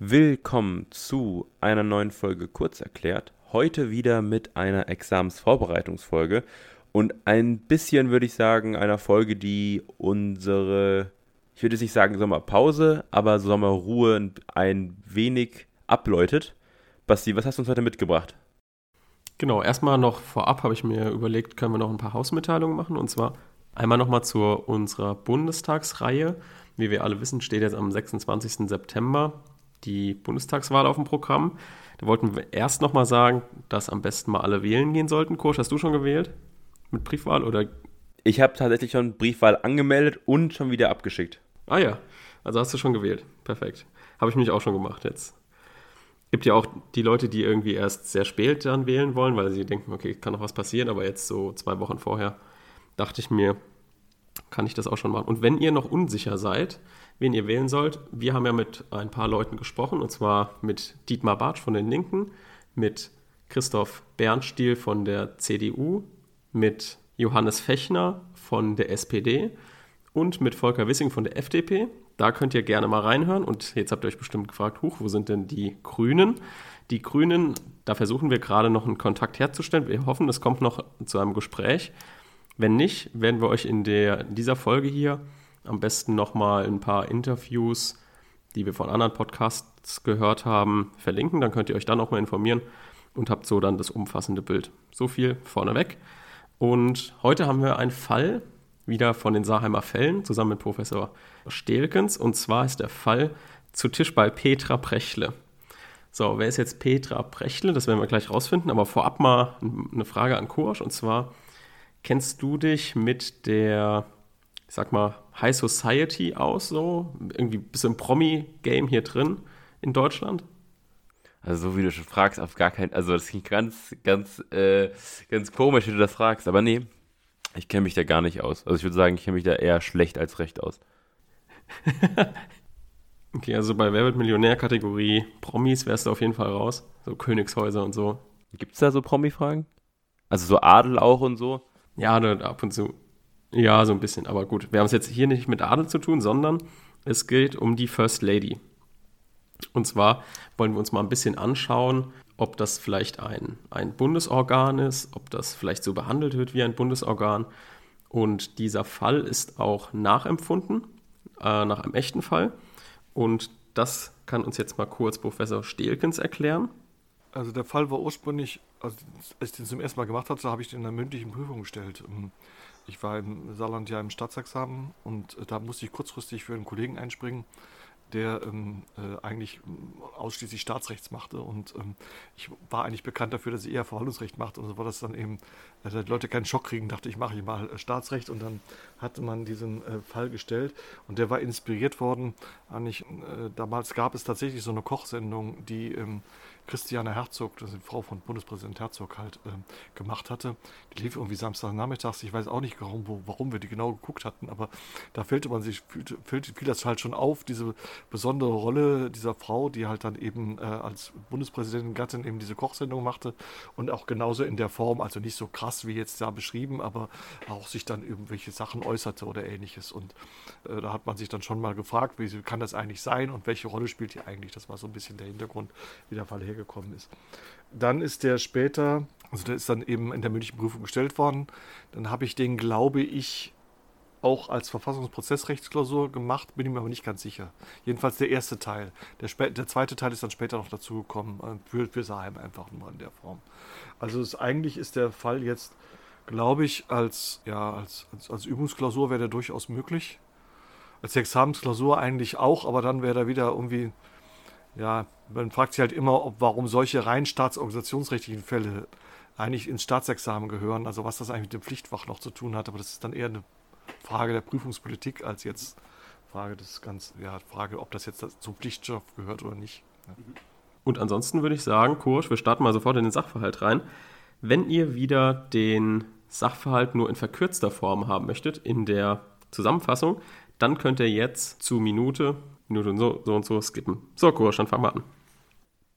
Willkommen zu einer neuen Folge Kurz erklärt. Heute wieder mit einer Examensvorbereitungsfolge und ein bisschen würde ich sagen einer Folge, die unsere, ich würde nicht sagen Sommerpause, aber Sommerruhe ein wenig abläutet. Basti, was hast du uns heute mitgebracht? Genau, erstmal noch vorab habe ich mir überlegt, können wir noch ein paar Hausmitteilungen machen und zwar einmal nochmal zu unserer Bundestagsreihe. Wie wir alle wissen, steht jetzt am 26. September die Bundestagswahl auf dem Programm. Da wollten wir erst nochmal sagen, dass am besten mal alle wählen gehen sollten. Kursch, hast du schon gewählt? Mit Briefwahl oder? Ich habe tatsächlich schon Briefwahl angemeldet und schon wieder abgeschickt. Ah ja, also hast du schon gewählt. Perfekt. Habe ich mich auch schon gemacht jetzt. Gibt ja auch die Leute, die irgendwie erst sehr spät dann wählen wollen, weil sie denken, okay, kann noch was passieren, aber jetzt so zwei Wochen vorher dachte ich mir, kann ich das auch schon machen. Und wenn ihr noch unsicher seid, wen ihr wählen sollt. Wir haben ja mit ein paar Leuten gesprochen, und zwar mit Dietmar Bartsch von den Linken, mit Christoph Bernstiel von der CDU, mit Johannes Fechner von der SPD und mit Volker Wissing von der FDP. Da könnt ihr gerne mal reinhören. Und jetzt habt ihr euch bestimmt gefragt, huch, wo sind denn die Grünen? Die Grünen, da versuchen wir gerade noch einen Kontakt herzustellen. Wir hoffen, es kommt noch zu einem Gespräch. Wenn nicht, werden wir euch in, der, in dieser Folge hier am besten nochmal ein paar Interviews, die wir von anderen Podcasts gehört haben, verlinken. Dann könnt ihr euch dann nochmal informieren und habt so dann das umfassende Bild. So viel vorneweg. Und heute haben wir einen Fall wieder von den Saheimer Fällen zusammen mit Professor Stelkens. Und zwar ist der Fall zu Tisch bei Petra Prechle. So, wer ist jetzt Petra Prechle? Das werden wir gleich rausfinden. Aber vorab mal eine Frage an Kursch. Und zwar, kennst du dich mit der ich sag mal, High Society aus, so? Irgendwie ein bisschen Promi-Game hier drin in Deutschland? Also, so wie du schon fragst, auf gar keinen. Also, das klingt ganz, ganz, äh, ganz komisch, wie du das fragst. Aber nee, ich kenne mich da gar nicht aus. Also, ich würde sagen, ich kenne mich da eher schlecht als recht aus. okay, also bei Wer wird Millionär-Kategorie Promis wärst du auf jeden Fall raus. So Königshäuser und so. Gibt es da so Promi-Fragen? Also, so Adel auch und so? Ja, ab und zu. Ja, so ein bisschen. Aber gut, wir haben es jetzt hier nicht mit Adel zu tun, sondern es geht um die First Lady. Und zwar wollen wir uns mal ein bisschen anschauen, ob das vielleicht ein, ein Bundesorgan ist, ob das vielleicht so behandelt wird wie ein Bundesorgan. Und dieser Fall ist auch nachempfunden, äh, nach einem echten Fall. Und das kann uns jetzt mal kurz Professor Stelkens erklären. Also der Fall war ursprünglich, also als ich den zum ersten Mal gemacht hatte, habe ich den in einer mündlichen Prüfung gestellt ich war im Saarland ja im Staatsexamen und äh, da musste ich kurzfristig für einen Kollegen einspringen, der ähm, äh, eigentlich ähm, ausschließlich Staatsrechts machte. Und ähm, ich war eigentlich bekannt dafür, dass ich eher Verwaltungsrecht machte. Und so war das dann eben, dass die Leute keinen Schock kriegen, dachte ich, mache ich mal äh, Staatsrecht. Und dann hatte man diesen äh, Fall gestellt. Und der war inspiriert worden. Eigentlich, äh, damals gab es tatsächlich so eine Kochsendung, die ähm, Christiane Herzog, das ist die Frau von Bundespräsident Herzog, halt ähm, gemacht hatte. Die lief irgendwie Samstagnachmittags. Ich weiß auch nicht, warum, warum wir die genau geguckt hatten, aber da fällte man sich, fiel, fiel, das halt schon auf, diese besondere Rolle dieser Frau, die halt dann eben äh, als Bundespräsidentin Gattin eben diese Kochsendung machte und auch genauso in der Form, also nicht so krass wie jetzt da beschrieben, aber auch sich dann irgendwelche Sachen äußerte oder ähnliches. Und äh, da hat man sich dann schon mal gefragt, wie kann das eigentlich sein und welche Rolle spielt hier eigentlich? Das war so ein bisschen der Hintergrund, wie der Fall hergekommen gekommen ist. Dann ist der später, also der ist dann eben in der mündlichen Prüfung gestellt worden. Dann habe ich den, glaube ich, auch als Verfassungsprozessrechtsklausur gemacht, bin ich mir aber nicht ganz sicher. Jedenfalls der erste Teil. Der, der zweite Teil ist dann später noch dazugekommen, für, für Saheim einfach nur in der Form. Also ist, eigentlich ist der Fall jetzt, glaube ich, als, ja, als, als, als Übungsklausur wäre der durchaus möglich. Als Examensklausur eigentlich auch, aber dann wäre da wieder irgendwie ja, man fragt sich halt immer, ob, warum solche rein staatsorganisationsrechtlichen Fälle eigentlich ins Staatsexamen gehören, also was das eigentlich mit dem Pflichtfach noch zu tun hat, aber das ist dann eher eine Frage der Prüfungspolitik als jetzt Frage des ganz, ja, Frage, ob das jetzt zum Pflichtstoff gehört oder nicht. Und ansonsten würde ich sagen, Kursch, wir starten mal sofort in den Sachverhalt rein. Wenn ihr wieder den Sachverhalt nur in verkürzter Form haben möchtet, in der Zusammenfassung, dann könnt ihr jetzt zu Minute Minute so, so und so skippen. So, Kurs, dann fangen wir an.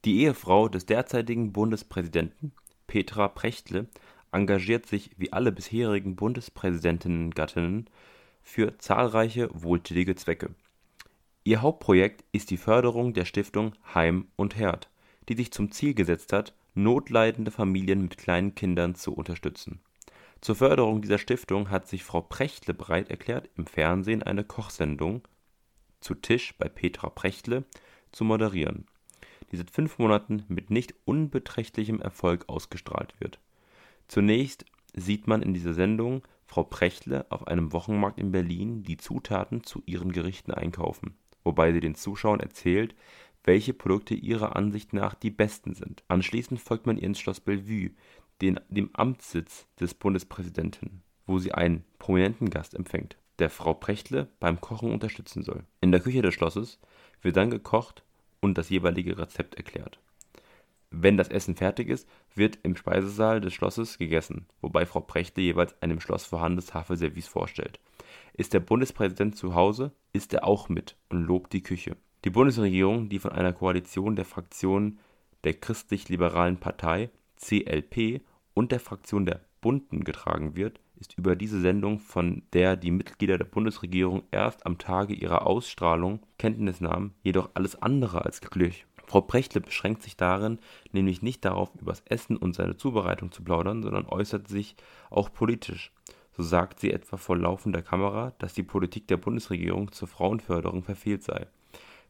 Die Ehefrau des derzeitigen Bundespräsidenten, Petra Prechtle, engagiert sich wie alle bisherigen Bundespräsidentinnen-Gattinnen für zahlreiche wohltätige Zwecke. Ihr Hauptprojekt ist die Förderung der Stiftung Heim und Herd, die sich zum Ziel gesetzt hat, notleidende Familien mit kleinen Kindern zu unterstützen. Zur Förderung dieser Stiftung hat sich Frau Prechtle bereit erklärt, im Fernsehen eine Kochsendung Zu Tisch bei Petra Prechtle zu moderieren, die seit fünf Monaten mit nicht unbeträchtlichem Erfolg ausgestrahlt wird. Zunächst sieht man in dieser Sendung Frau Prechtle auf einem Wochenmarkt in Berlin die Zutaten zu ihren Gerichten einkaufen, wobei sie den Zuschauern erzählt, welche Produkte ihrer Ansicht nach die besten sind. Anschließend folgt man ihr ins Schloss Bellevue, den, dem Amtssitz des Bundespräsidenten, wo sie einen prominenten Gast empfängt, der Frau Prechtle beim Kochen unterstützen soll. In der Küche des Schlosses wird dann gekocht und das jeweilige Rezept erklärt. Wenn das Essen fertig ist, wird im Speisesaal des Schlosses gegessen, wobei Frau Prechtle jeweils ein im Schloss vorhandenes Tafelservice vorstellt. Ist der Bundespräsident zu Hause, isst er auch mit und lobt die Küche. Die Bundesregierung, die von einer Koalition der Fraktionen der Christlich-Liberalen Partei (CLP) und der Fraktion der Bunten getragen wird, ist über diese Sendung, von der die Mitglieder der Bundesregierung erst am Tage ihrer Ausstrahlung Kenntnis nahmen, jedoch alles andere als glücklich. Frau Prechtle beschränkt sich darin nämlich nicht darauf, übers Essen und seine Zubereitung zu plaudern, sondern äußert sich auch politisch. So sagt sie etwa vor laufender Kamera, dass die Politik der Bundesregierung zur Frauenförderung verfehlt sei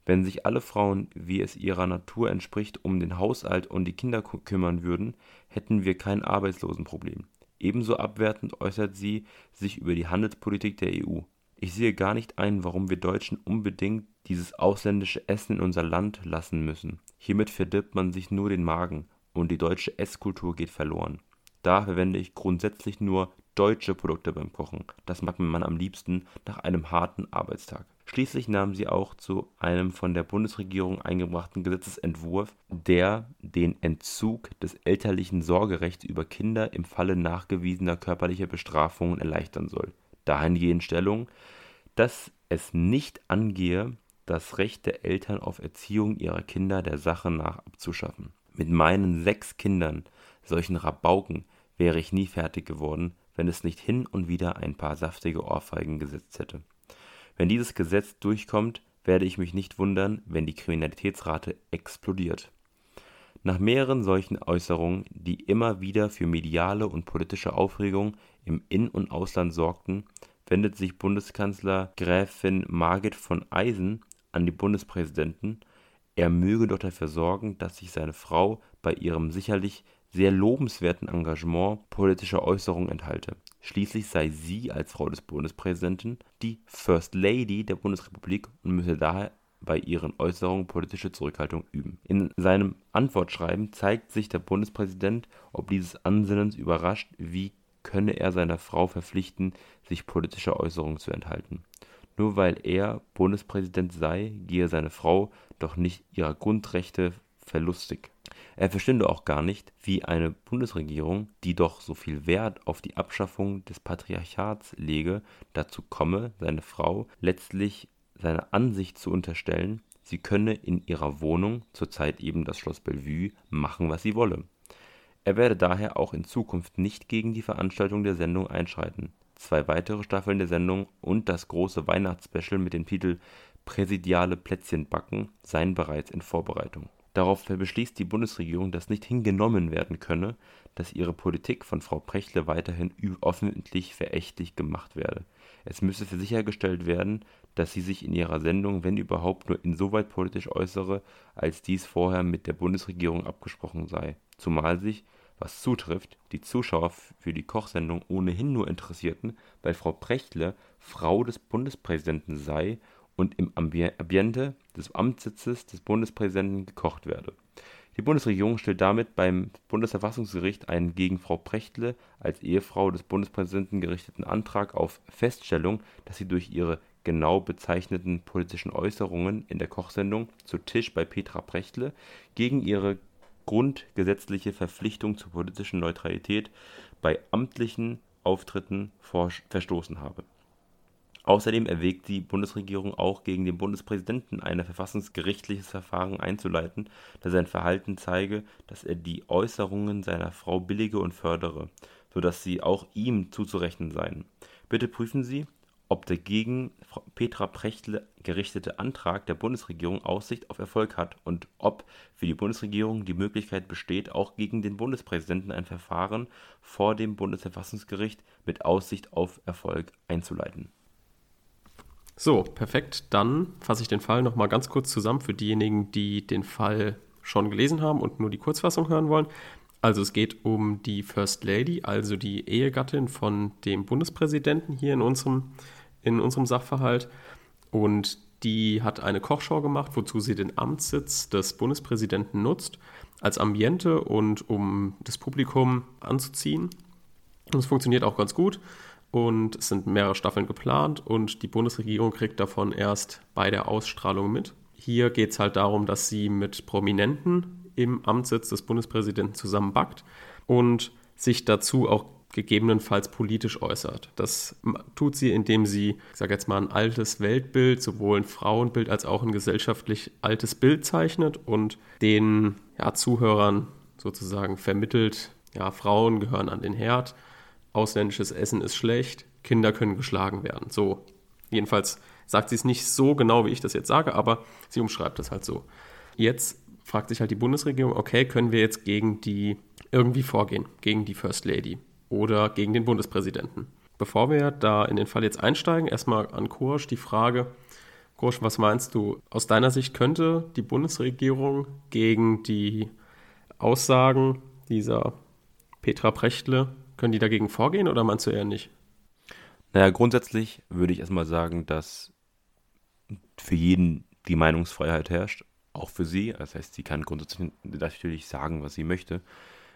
wenn sich alle Frauen, wie es ihrer Natur entspricht, um den Haushalt und die Kinder kümmern würden, hätten wir kein Arbeitslosenproblem. Ebenso abwertend äußert sie sich über die Handelspolitik der EU. Ich sehe gar nicht ein, warum wir Deutschen unbedingt dieses ausländische Essen in unser Land lassen müssen. Hiermit verdirbt man sich nur den Magen und die deutsche Esskultur geht verloren. Da verwende ich grundsätzlich nur deutsche Produkte beim Kochen. Das mag man am liebsten nach einem harten Arbeitstag. Schließlich nahm sie auch zu einem von der Bundesregierung eingebrachten Gesetzesentwurf, der den Entzug des elterlichen Sorgerechts über Kinder im Falle nachgewiesener körperlicher Bestrafungen erleichtern soll, dahingehend Stellung, dass es nicht angehe, das Recht der Eltern auf Erziehung ihrer Kinder der Sache nach abzuschaffen. Mit meinen sechs Kindern, solchen Rabauken, wäre ich nie fertig geworden, wenn es nicht hin und wieder ein paar saftige Ohrfeigen gesetzt hätte. Wenn dieses Gesetz durchkommt, werde ich mich nicht wundern, wenn die Kriminalitätsrate explodiert. Nach mehreren solchen Äußerungen, die immer wieder für mediale und politische Aufregung im In- und Ausland sorgten, wendet sich Bundeskanzler Gräfin Margit von Eisen an die Bundespräsidenten, er möge doch dafür sorgen, dass sich seine Frau bei ihrem sicherlich sehr lobenswerten Engagement politischer Äußerungen enthalte Schließlich sei sie als Frau des Bundespräsidenten die First Lady der Bundesrepublik und müsse daher bei ihren Äußerungen politische Zurückhaltung üben. In seinem Antwortschreiben zeigt sich der Bundespräsident ob dieses Ansinnens überrascht, wie könne er seiner Frau verpflichten, sich politischer Äußerungen zu enthalten. Nur weil er Bundespräsident sei, gehe seine Frau doch nicht ihrer Grundrechte verlustig er verstünde auch gar nicht, wie eine Bundesregierung, die doch so viel Wert auf die Abschaffung des Patriarchats lege, dazu komme, seine Frau letztlich seiner Ansicht zu unterstellen, sie könne in ihrer Wohnung, zurzeit eben das Schloss Bellevue, machen, was sie wolle. Er werde daher auch in Zukunft nicht gegen die Veranstaltung der Sendung einschreiten. Zwei weitere Staffeln der Sendung und das große Weihnachtsspecial mit dem Titel Präsidiale Plätzchen backen seien bereits in Vorbereitung Darauf beschließt die Bundesregierung, dass nicht hingenommen werden könne, dass ihre Politik von Frau Prechtle weiterhin öffentlich verächtlich gemacht werde. Es müsse sichergestellt werden, dass sie sich in ihrer Sendung, wenn überhaupt, nur insoweit politisch äußere, als dies vorher mit der Bundesregierung abgesprochen sei, zumal sich, was zutrifft, die Zuschauer für die Kochsendung ohnehin nur interessierten, weil Frau Prechtle Frau des Bundespräsidenten sei und im Ambiente des Amtssitzes des Bundespräsidenten gekocht werde. Die Bundesregierung stellt damit beim Bundesverfassungsgericht einen gegen Frau Prechtle als Ehefrau des Bundespräsidenten gerichteten Antrag auf Feststellung, dass sie durch ihre genau bezeichneten politischen Äußerungen in der Kochsendung Zu Tisch bei Petra Prechtle gegen ihre grundgesetzliche Verpflichtung zur politischen Neutralität bei amtlichen Auftritten verstoßen habe Außerdem erwägt die Bundesregierung auch, gegen den Bundespräsidenten ein verfassungsgerichtliches Verfahren einzuleiten, da sein Verhalten zeige, dass er die Äußerungen seiner Frau billige und fördere, so dass sie auch ihm zuzurechnen seien. Bitte prüfen Sie, ob der gegen Petra Prechtle gerichtete Antrag der Bundesregierung Aussicht auf Erfolg hat und ob für die Bundesregierung die Möglichkeit besteht, auch gegen den Bundespräsidenten ein Verfahren vor dem Bundesverfassungsgericht mit Aussicht auf Erfolg einzuleiten. So, perfekt. Dann fasse ich den Fall nochmal ganz kurz zusammen für diejenigen, die den Fall schon gelesen haben und nur die Kurzfassung hören wollen. Also es geht um die First Lady, also die Ehegattin von dem Bundespräsidenten hier in unserem, in unserem Sachverhalt. Und die hat eine Kochschau gemacht, wozu sie den Amtssitz des Bundespräsidenten nutzt, als Ambiente und um das Publikum anzuziehen. Und es funktioniert auch ganz gut. Und es sind mehrere Staffeln geplant und die Bundesregierung kriegt davon erst bei der Ausstrahlung mit. Hier geht es halt darum, dass sie mit Prominenten im Amtssitz des Bundespräsidenten zusammenbackt und sich dazu auch gegebenenfalls politisch äußert. Das tut sie, indem sie, ich sage jetzt mal, ein altes Weltbild, sowohl ein Frauenbild als auch ein gesellschaftlich altes Bild zeichnet und den ja, Zuhörern sozusagen vermittelt, ja, Frauen gehören an den Herd, ausländisches Essen ist schlecht, Kinder können geschlagen werden. So, jedenfalls sagt sie es nicht so genau, wie ich das jetzt sage, aber sie umschreibt das halt so. Jetzt fragt sich halt die Bundesregierung, okay, können wir jetzt gegen die irgendwie vorgehen, gegen die First Lady oder gegen den Bundespräsidenten? Bevor wir da in den Fall jetzt einsteigen, erstmal an Kursch die Frage, Kursch, was meinst du, aus deiner Sicht könnte die Bundesregierung gegen die Aussagen dieser Petra Prechtle, können die dagegen vorgehen oder meinst du eher nicht? Naja, grundsätzlich würde ich erstmal sagen, dass für jeden die Meinungsfreiheit herrscht auch für sie. Das heißt, sie kann grundsätzlich natürlich sagen, was sie möchte.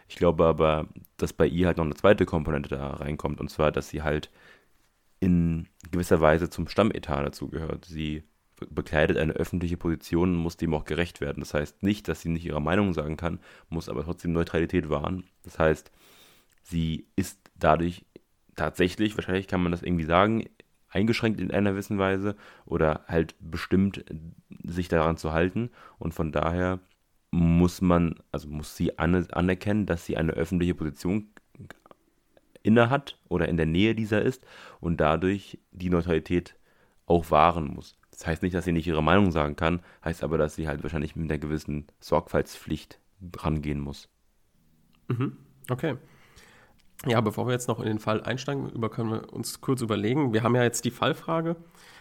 Ich glaube aber, dass bei ihr halt noch eine zweite Komponente da reinkommt, und zwar, dass sie halt in gewisser Weise zum Stammetat dazugehört. Sie bekleidet eine öffentliche Position und muss dem auch gerecht werden. Das heißt nicht, dass sie nicht ihre Meinung sagen kann, muss aber trotzdem Neutralität wahren. Das heißt, sie ist dadurch tatsächlich, wahrscheinlich kann man das irgendwie sagen, eingeschränkt in einer gewissen Weise oder halt bestimmt, sich daran zu halten. Und von daher muss man, also muss sie anerkennen, dass sie eine öffentliche Position innehat oder in der Nähe dieser ist und dadurch die Neutralität auch wahren muss. Das heißt nicht, dass sie nicht ihre Meinung sagen kann, heißt aber, dass sie halt wahrscheinlich mit einer gewissen Sorgfaltspflicht rangehen muss. Mhm. Okay. Ja, bevor wir jetzt noch in den Fall einsteigen, über können wir uns kurz überlegen. Wir haben ja jetzt die Fallfrage,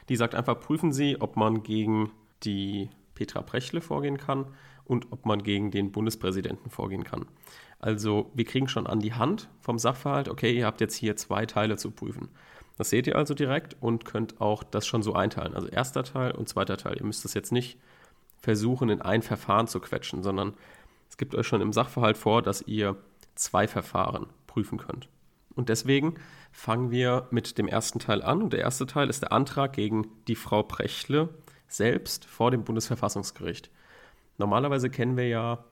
die sagt einfach, prüfen Sie, ob man gegen die Petra Prechle vorgehen kann und ob man gegen den Bundespräsidenten vorgehen kann. Also wir kriegen schon an die Hand vom Sachverhalt, okay, ihr habt jetzt hier zwei Teile zu prüfen. Das seht ihr also direkt und könnt auch das schon so einteilen. Also erster Teil und zweiter Teil. Ihr müsst das jetzt nicht versuchen, in ein Verfahren zu quetschen, sondern es gibt euch schon im Sachverhalt vor, dass ihr zwei Verfahren prüfen könnt. Und deswegen fangen wir mit dem ersten Teil an. Und der erste Teil ist der Antrag gegen die Frau Prechle selbst vor dem Bundesverfassungsgericht. Normalerweise kennen wir ja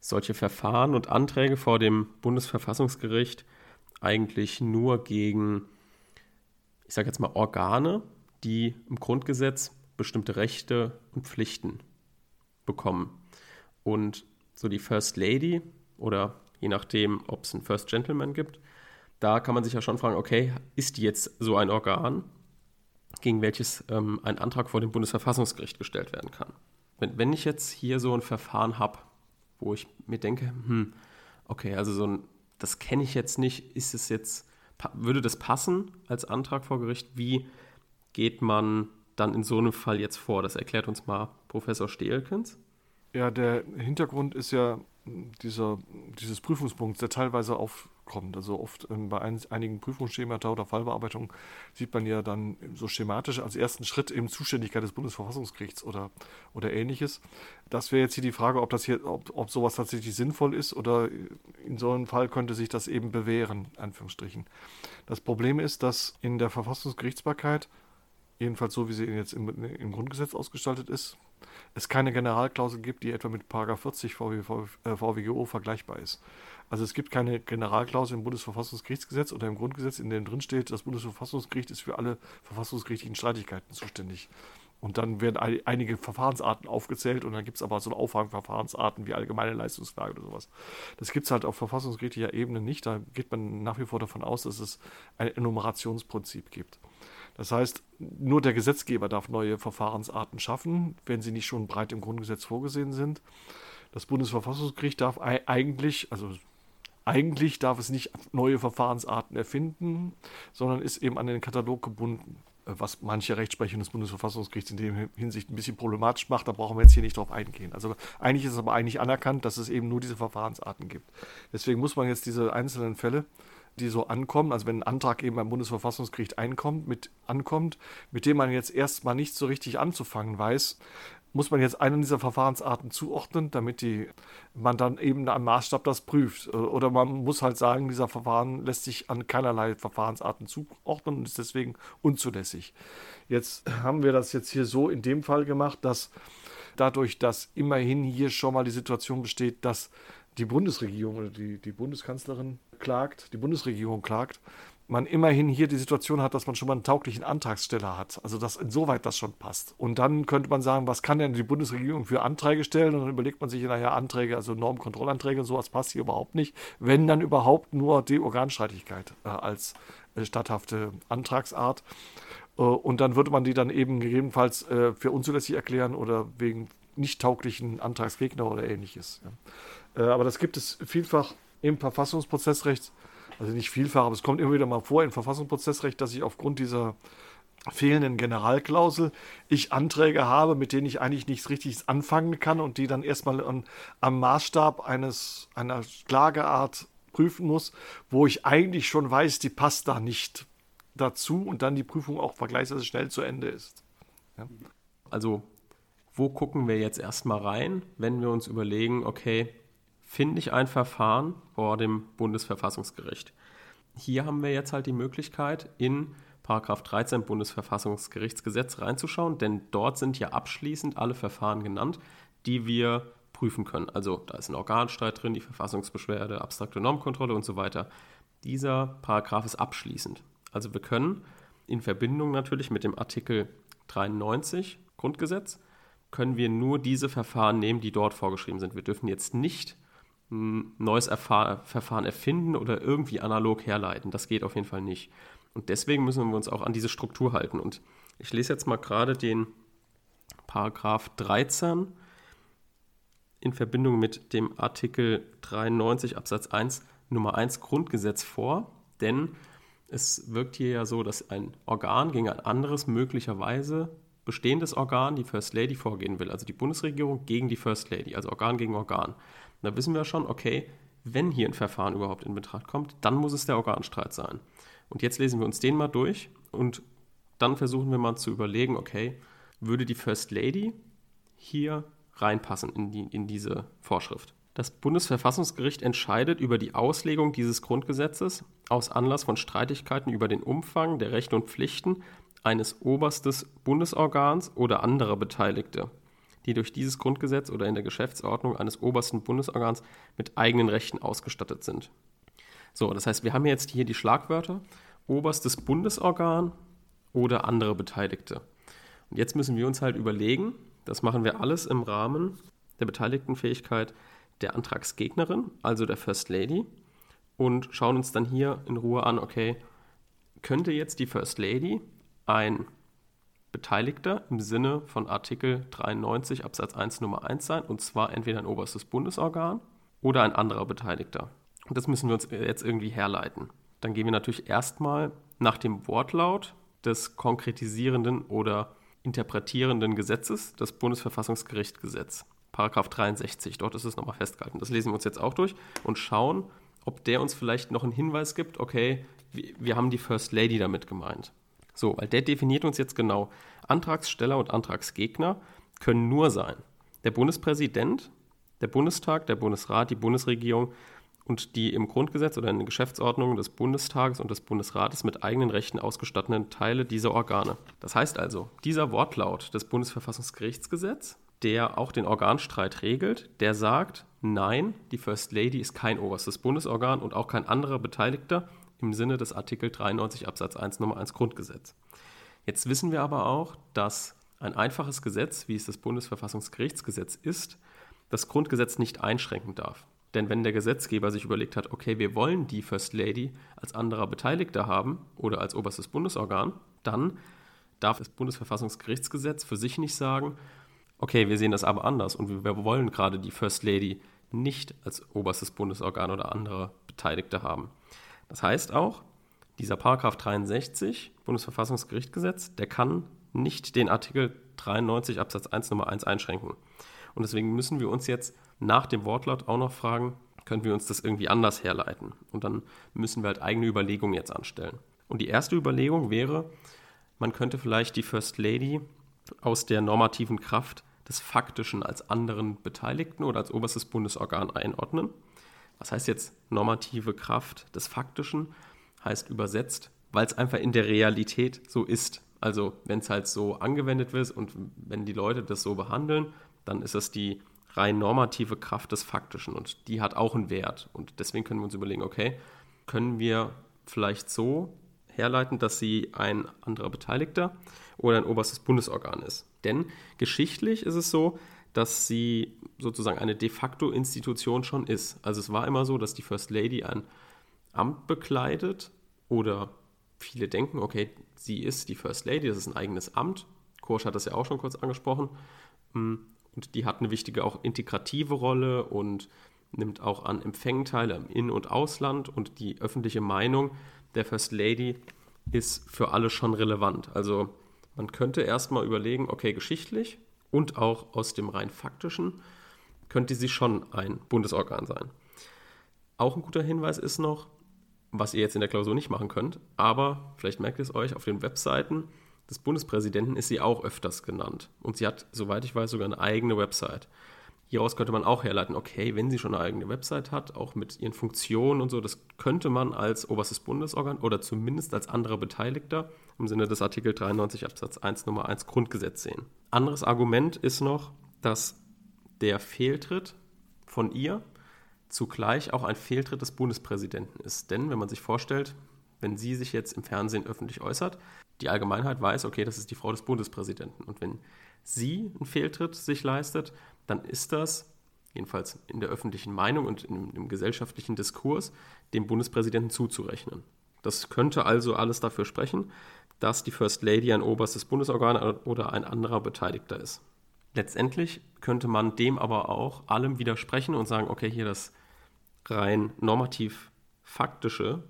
solche Verfahren und Anträge vor dem Bundesverfassungsgericht eigentlich nur gegen, ich sage jetzt mal, Organe, die im Grundgesetz bestimmte Rechte und Pflichten bekommen. Und so die First Lady oder je nachdem, ob es einen First Gentleman gibt. Da kann man sich ja schon fragen, okay, ist jetzt so ein Organ, gegen welches ähm, ein Antrag vor dem Bundesverfassungsgericht gestellt werden kann? Wenn, wenn ich jetzt hier so ein Verfahren habe, wo ich mir denke, hm, okay, also so ein, das kenne ich jetzt nicht, ist es jetzt, würde das passen als Antrag vor Gericht? Wie geht man dann in so einem Fall jetzt vor? Das erklärt uns mal Professor Stehlkens. Ja, der Hintergrund ist ja dieser, dieses Prüfungspunkt, der teilweise aufkommt. Also oft ähm, bei ein, einigen Prüfungsschemata oder Fallbearbeitungen sieht man ja dann so schematisch als ersten Schritt eben Zuständigkeit des Bundesverfassungsgerichts oder, oder ähnliches. Das wäre jetzt hier die Frage, ob das hier, ob, ob sowas tatsächlich sinnvoll ist oder in so einem Fall könnte sich das eben bewähren, Anführungsstrichen. Das Problem ist, dass in der Verfassungsgerichtsbarkeit, jedenfalls so wie sie jetzt im, im Grundgesetz ausgestaltet ist, es keine Generalklausel gibt, die etwa mit 40 VWGO vergleichbar ist. Also es gibt keine Generalklausel im Bundesverfassungsgerichtsgesetz oder im Grundgesetz, in dem drin steht, das Bundesverfassungsgericht ist für alle verfassungsgerichtlichen Streitigkeiten zuständig. Und dann werden einige Verfahrensarten aufgezählt und dann gibt es aber so Auffangverfahrensarten wie allgemeine Leistungsfrage oder sowas. Das gibt es halt auf verfassungsgerichtlicher Ebene nicht. Da geht man nach wie vor davon aus, dass es ein Enumerationsprinzip gibt. Das heißt, nur der Gesetzgeber darf neue Verfahrensarten schaffen, wenn sie nicht schon breit im Grundgesetz vorgesehen sind. Das Bundesverfassungsgericht darf eigentlich, also eigentlich darf es nicht neue Verfahrensarten erfinden, sondern ist eben an den Katalog gebunden, was manche Rechtsprechung des Bundesverfassungsgerichts in der Hinsicht ein bisschen problematisch macht. Da brauchen wir jetzt hier nicht drauf eingehen. Also eigentlich ist es aber eigentlich anerkannt, dass es eben nur diese Verfahrensarten gibt. Deswegen muss man jetzt diese einzelnen Fälle die so ankommen, also wenn ein Antrag eben beim Bundesverfassungsgericht einkommt, mit, ankommt, mit dem man jetzt erstmal nicht so richtig anzufangen weiß, muss man jetzt einen dieser Verfahrensarten zuordnen, damit die, man dann eben am Maßstab das prüft. Oder man muss halt sagen, dieser Verfahren lässt sich an keinerlei Verfahrensarten zuordnen und ist deswegen unzulässig. Jetzt haben wir das jetzt hier so in dem Fall gemacht, dass dadurch, dass immerhin hier schon mal die Situation besteht, dass die Bundesregierung oder die, die Bundeskanzlerin klagt, die Bundesregierung klagt, man immerhin hier die Situation hat, dass man schon mal einen tauglichen Antragsteller hat. Also dass insoweit das schon passt. Und dann könnte man sagen, was kann denn die Bundesregierung für Anträge stellen? Und dann überlegt man sich, naja, Anträge, also Normkontrollanträge und sowas passt hier überhaupt nicht. Wenn dann überhaupt nur die Organstreitigkeit äh, als äh, statthafte Antragsart. Äh, und dann würde man die dann eben gegebenenfalls äh, für unzulässig erklären oder wegen nicht tauglichen Antragsgegner oder ähnliches. Ja. Äh, aber das gibt es vielfach im Verfassungsprozessrecht also nicht vielfach, aber es kommt immer wieder mal vor im Verfassungsprozessrecht, dass ich aufgrund dieser fehlenden Generalklausel ich Anträge habe, mit denen ich eigentlich nichts Richtiges anfangen kann und die dann erstmal an, am Maßstab eines, einer Klageart prüfen muss, wo ich eigentlich schon weiß, die passt da nicht dazu und dann die Prüfung auch vergleichsweise schnell zu Ende ist. Ja. Also, wo gucken wir jetzt erstmal rein, wenn wir uns überlegen, okay, finde ich ein Verfahren vor dem Bundesverfassungsgericht. Hier haben wir jetzt halt die Möglichkeit, in Paragraph 13 Bundesverfassungsgerichtsgesetz reinzuschauen, denn dort sind ja abschließend alle Verfahren genannt, die wir prüfen können. Also da ist ein Organstreit drin, die Verfassungsbeschwerde, abstrakte Normkontrolle und so weiter. Dieser Paragraph ist abschließend. Also wir können in Verbindung natürlich mit dem Artikel 93 Grundgesetz, können wir nur diese Verfahren nehmen, die dort vorgeschrieben sind. Wir dürfen jetzt nicht ein neues Erfahr Verfahren erfinden oder irgendwie analog herleiten. Das geht auf jeden Fall nicht. Und deswegen müssen wir uns auch an diese Struktur halten. Und ich lese jetzt mal gerade den Paragraph 13 in Verbindung mit dem Artikel 93 Absatz 1 Nummer 1 Grundgesetz vor, denn es wirkt hier ja so, dass ein Organ gegen ein anderes möglicherweise bestehendes Organ, die First Lady, vorgehen will. Also die Bundesregierung gegen die First Lady, also Organ gegen Organ. Und da wissen wir schon, okay, wenn hier ein Verfahren überhaupt in Betracht kommt, dann muss es der Organstreit sein. Und jetzt lesen wir uns den mal durch und dann versuchen wir mal zu überlegen, okay, würde die First Lady hier reinpassen in, die, in diese Vorschrift? Das Bundesverfassungsgericht entscheidet über die Auslegung dieses Grundgesetzes aus Anlass von Streitigkeiten über den Umfang der Rechte und Pflichten eines oberstes Bundesorgans oder anderer Beteiligte die durch dieses Grundgesetz oder in der Geschäftsordnung eines obersten Bundesorgans mit eigenen Rechten ausgestattet sind. So, das heißt, wir haben jetzt hier die Schlagwörter oberstes Bundesorgan oder andere Beteiligte. Und jetzt müssen wir uns halt überlegen, das machen wir alles im Rahmen der Beteiligtenfähigkeit der Antragsgegnerin, also der First Lady, und schauen uns dann hier in Ruhe an, okay, könnte jetzt die First Lady ein Beteiligter im Sinne von Artikel 93 Absatz 1 Nummer 1 sein, und zwar entweder ein oberstes Bundesorgan oder ein anderer Beteiligter. Und das müssen wir uns jetzt irgendwie herleiten. Dann gehen wir natürlich erstmal nach dem Wortlaut des konkretisierenden oder interpretierenden Gesetzes, das Bundesverfassungsgerichtsgesetz, Paragraph 63. Dort ist es nochmal festgehalten. Das lesen wir uns jetzt auch durch und schauen, ob der uns vielleicht noch einen Hinweis gibt, okay, wir haben die First Lady damit gemeint. So, weil der definiert uns jetzt genau. Antragssteller und Antragsgegner können nur sein der Bundespräsident, der Bundestag, der Bundesrat, die Bundesregierung und die im Grundgesetz oder in den Geschäftsordnungen des Bundestages und des Bundesrates mit eigenen Rechten ausgestatteten Teile dieser Organe. Das heißt also, dieser Wortlaut des Bundesverfassungsgerichtsgesetzes, der auch den Organstreit regelt, der sagt, nein, die First Lady ist kein oberstes Bundesorgan und auch kein anderer Beteiligter im Sinne des Artikel 93 Absatz 1 Nummer 1 Grundgesetz. Jetzt wissen wir aber auch, dass ein einfaches Gesetz, wie es das Bundesverfassungsgerichtsgesetz ist, das Grundgesetz nicht einschränken darf. Denn wenn der Gesetzgeber sich überlegt hat, okay, wir wollen die First Lady als anderer Beteiligter haben oder als oberstes Bundesorgan, dann darf das Bundesverfassungsgerichtsgesetz für sich nicht sagen, okay, wir sehen das aber anders und wir wollen gerade die First Lady nicht als oberstes Bundesorgan oder andere Beteiligte haben. Das heißt auch, dieser Paragraph 63 Bundesverfassungsgerichtsgesetz, der kann nicht den Artikel 93 Absatz 1 Nummer 1 einschränken. Und deswegen müssen wir uns jetzt nach dem Wortlaut auch noch fragen, können wir uns das irgendwie anders herleiten? Und dann müssen wir halt eigene Überlegungen jetzt anstellen. Und die erste Überlegung wäre, man könnte vielleicht die First Lady aus der normativen Kraft des Faktischen als anderen Beteiligten oder als oberstes Bundesorgan einordnen. Was heißt jetzt normative Kraft des Faktischen? Heißt übersetzt, weil es einfach in der Realität so ist. Also wenn es halt so angewendet wird und wenn die Leute das so behandeln, dann ist das die rein normative Kraft des Faktischen und die hat auch einen Wert. Und deswegen können wir uns überlegen, okay, können wir vielleicht so herleiten, dass sie ein anderer Beteiligter oder ein oberstes Bundesorgan ist. Denn geschichtlich ist es so, dass sie sozusagen eine de facto Institution schon ist. Also es war immer so, dass die First Lady ein Amt bekleidet oder viele denken, okay, sie ist die First Lady, das ist ein eigenes Amt. Korsch hat das ja auch schon kurz angesprochen. Mm, und die hat eine wichtige auch integrative Rolle und nimmt auch an Empfängen teil im In- und Ausland. Und die öffentliche Meinung der First Lady ist für alle schon relevant. Also man könnte erstmal überlegen, okay, geschichtlich und auch aus dem rein faktischen könnte sie schon ein Bundesorgan sein. Auch ein guter Hinweis ist noch, was ihr jetzt in der Klausur nicht machen könnt, aber vielleicht merkt ihr es euch, auf den Webseiten des Bundespräsidenten ist sie auch öfters genannt. Und sie hat, soweit ich weiß, sogar eine eigene Website. Hieraus könnte man auch herleiten, okay, wenn sie schon eine eigene Website hat, auch mit ihren Funktionen und so, das könnte man als oberstes Bundesorgan oder zumindest als anderer Beteiligter im Sinne des Artikel 93 Absatz 1 Nummer 1 Grundgesetz sehen. Anderes Argument ist noch, dass der Fehltritt von ihr zugleich auch ein Fehltritt des Bundespräsidenten ist. Denn wenn man sich vorstellt, wenn sie sich jetzt im Fernsehen öffentlich äußert, die Allgemeinheit weiß, okay, das ist die Frau des Bundespräsidenten. Und wenn sie einen Fehltritt sich leistet, dann ist das, jedenfalls in der öffentlichen Meinung und im, im gesellschaftlichen Diskurs, dem Bundespräsidenten zuzurechnen. Das könnte also alles dafür sprechen, dass die First Lady ein oberstes Bundesorgan oder ein anderer Beteiligter ist. Letztendlich könnte man dem aber auch allem widersprechen und sagen, okay, hier das rein normativ faktische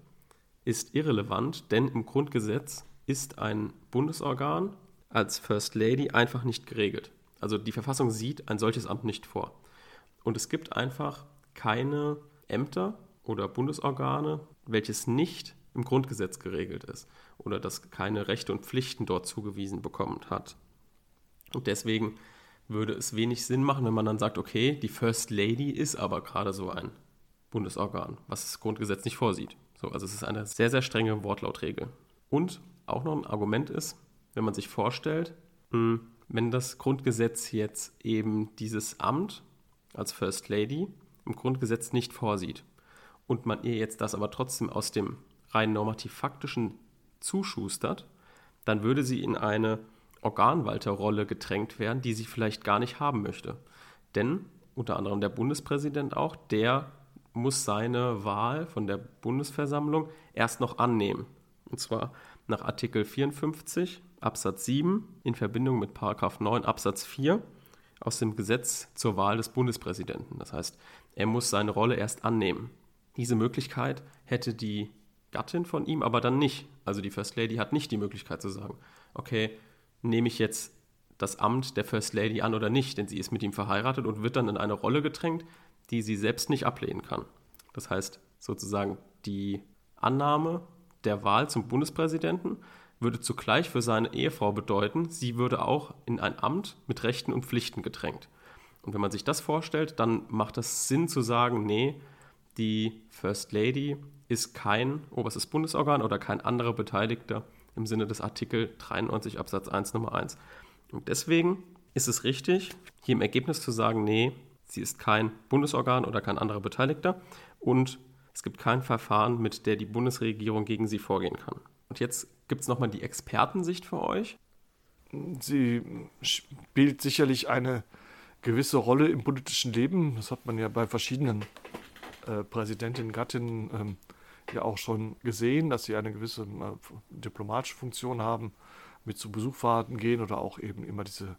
ist irrelevant, denn im Grundgesetz ist ein Bundesorgan als First Lady einfach nicht geregelt. Also die Verfassung sieht ein solches Amt nicht vor. Und es gibt einfach keine Ämter oder Bundesorgane, welches nicht im Grundgesetz geregelt ist oder das keine Rechte und Pflichten dort zugewiesen bekommen hat. Und deswegen würde es wenig Sinn machen, wenn man dann sagt, okay, die First Lady ist aber gerade so ein Bundesorgan, was das Grundgesetz nicht vorsieht. So, also es ist eine sehr, sehr strenge Wortlautregel. Und auch noch ein Argument ist, wenn man sich vorstellt, hm, wenn das Grundgesetz jetzt eben dieses Amt als First Lady im Grundgesetz nicht vorsieht und man ihr jetzt das aber trotzdem aus dem rein normativ-faktischen zuschustert, dann würde sie in eine Organwalterrolle gedrängt werden, die sie vielleicht gar nicht haben möchte. Denn unter anderem der Bundespräsident auch, der muss seine Wahl von der Bundesversammlung erst noch annehmen. Und zwar nach Artikel 54 Absatz 7 in Verbindung mit Paragraph 9 Absatz 4 aus dem Gesetz zur Wahl des Bundespräsidenten. Das heißt, er muss seine Rolle erst annehmen. Diese Möglichkeit hätte die Gattin von ihm aber dann nicht. Also die First Lady hat nicht die Möglichkeit zu sagen, okay, nehme ich jetzt das Amt der First Lady an oder nicht, denn sie ist mit ihm verheiratet und wird dann in eine Rolle gedrängt, die sie selbst nicht ablehnen kann. Das heißt sozusagen die Annahme der Wahl zum Bundespräsidenten würde zugleich für seine Ehefrau bedeuten, sie würde auch in ein Amt mit Rechten und Pflichten gedrängt. Und wenn man sich das vorstellt, dann macht das Sinn zu sagen, nee, die First Lady ist kein oberstes Bundesorgan oder kein anderer Beteiligter im Sinne des Artikel 93 Absatz 1 Nummer 1. Und deswegen ist es richtig, hier im Ergebnis zu sagen, nee, sie ist kein Bundesorgan oder kein anderer Beteiligter und es gibt kein Verfahren, mit der die Bundesregierung gegen sie vorgehen kann. Und jetzt gibt es nochmal die Expertensicht für euch. Sie spielt sicherlich eine gewisse Rolle im politischen Leben. Das hat man ja bei verschiedenen äh, Präsidentinnen, Gattinnen ähm, ja auch schon gesehen, dass sie eine gewisse äh, diplomatische Funktion haben. mit zu Besuchfahrten gehen oder auch eben immer diese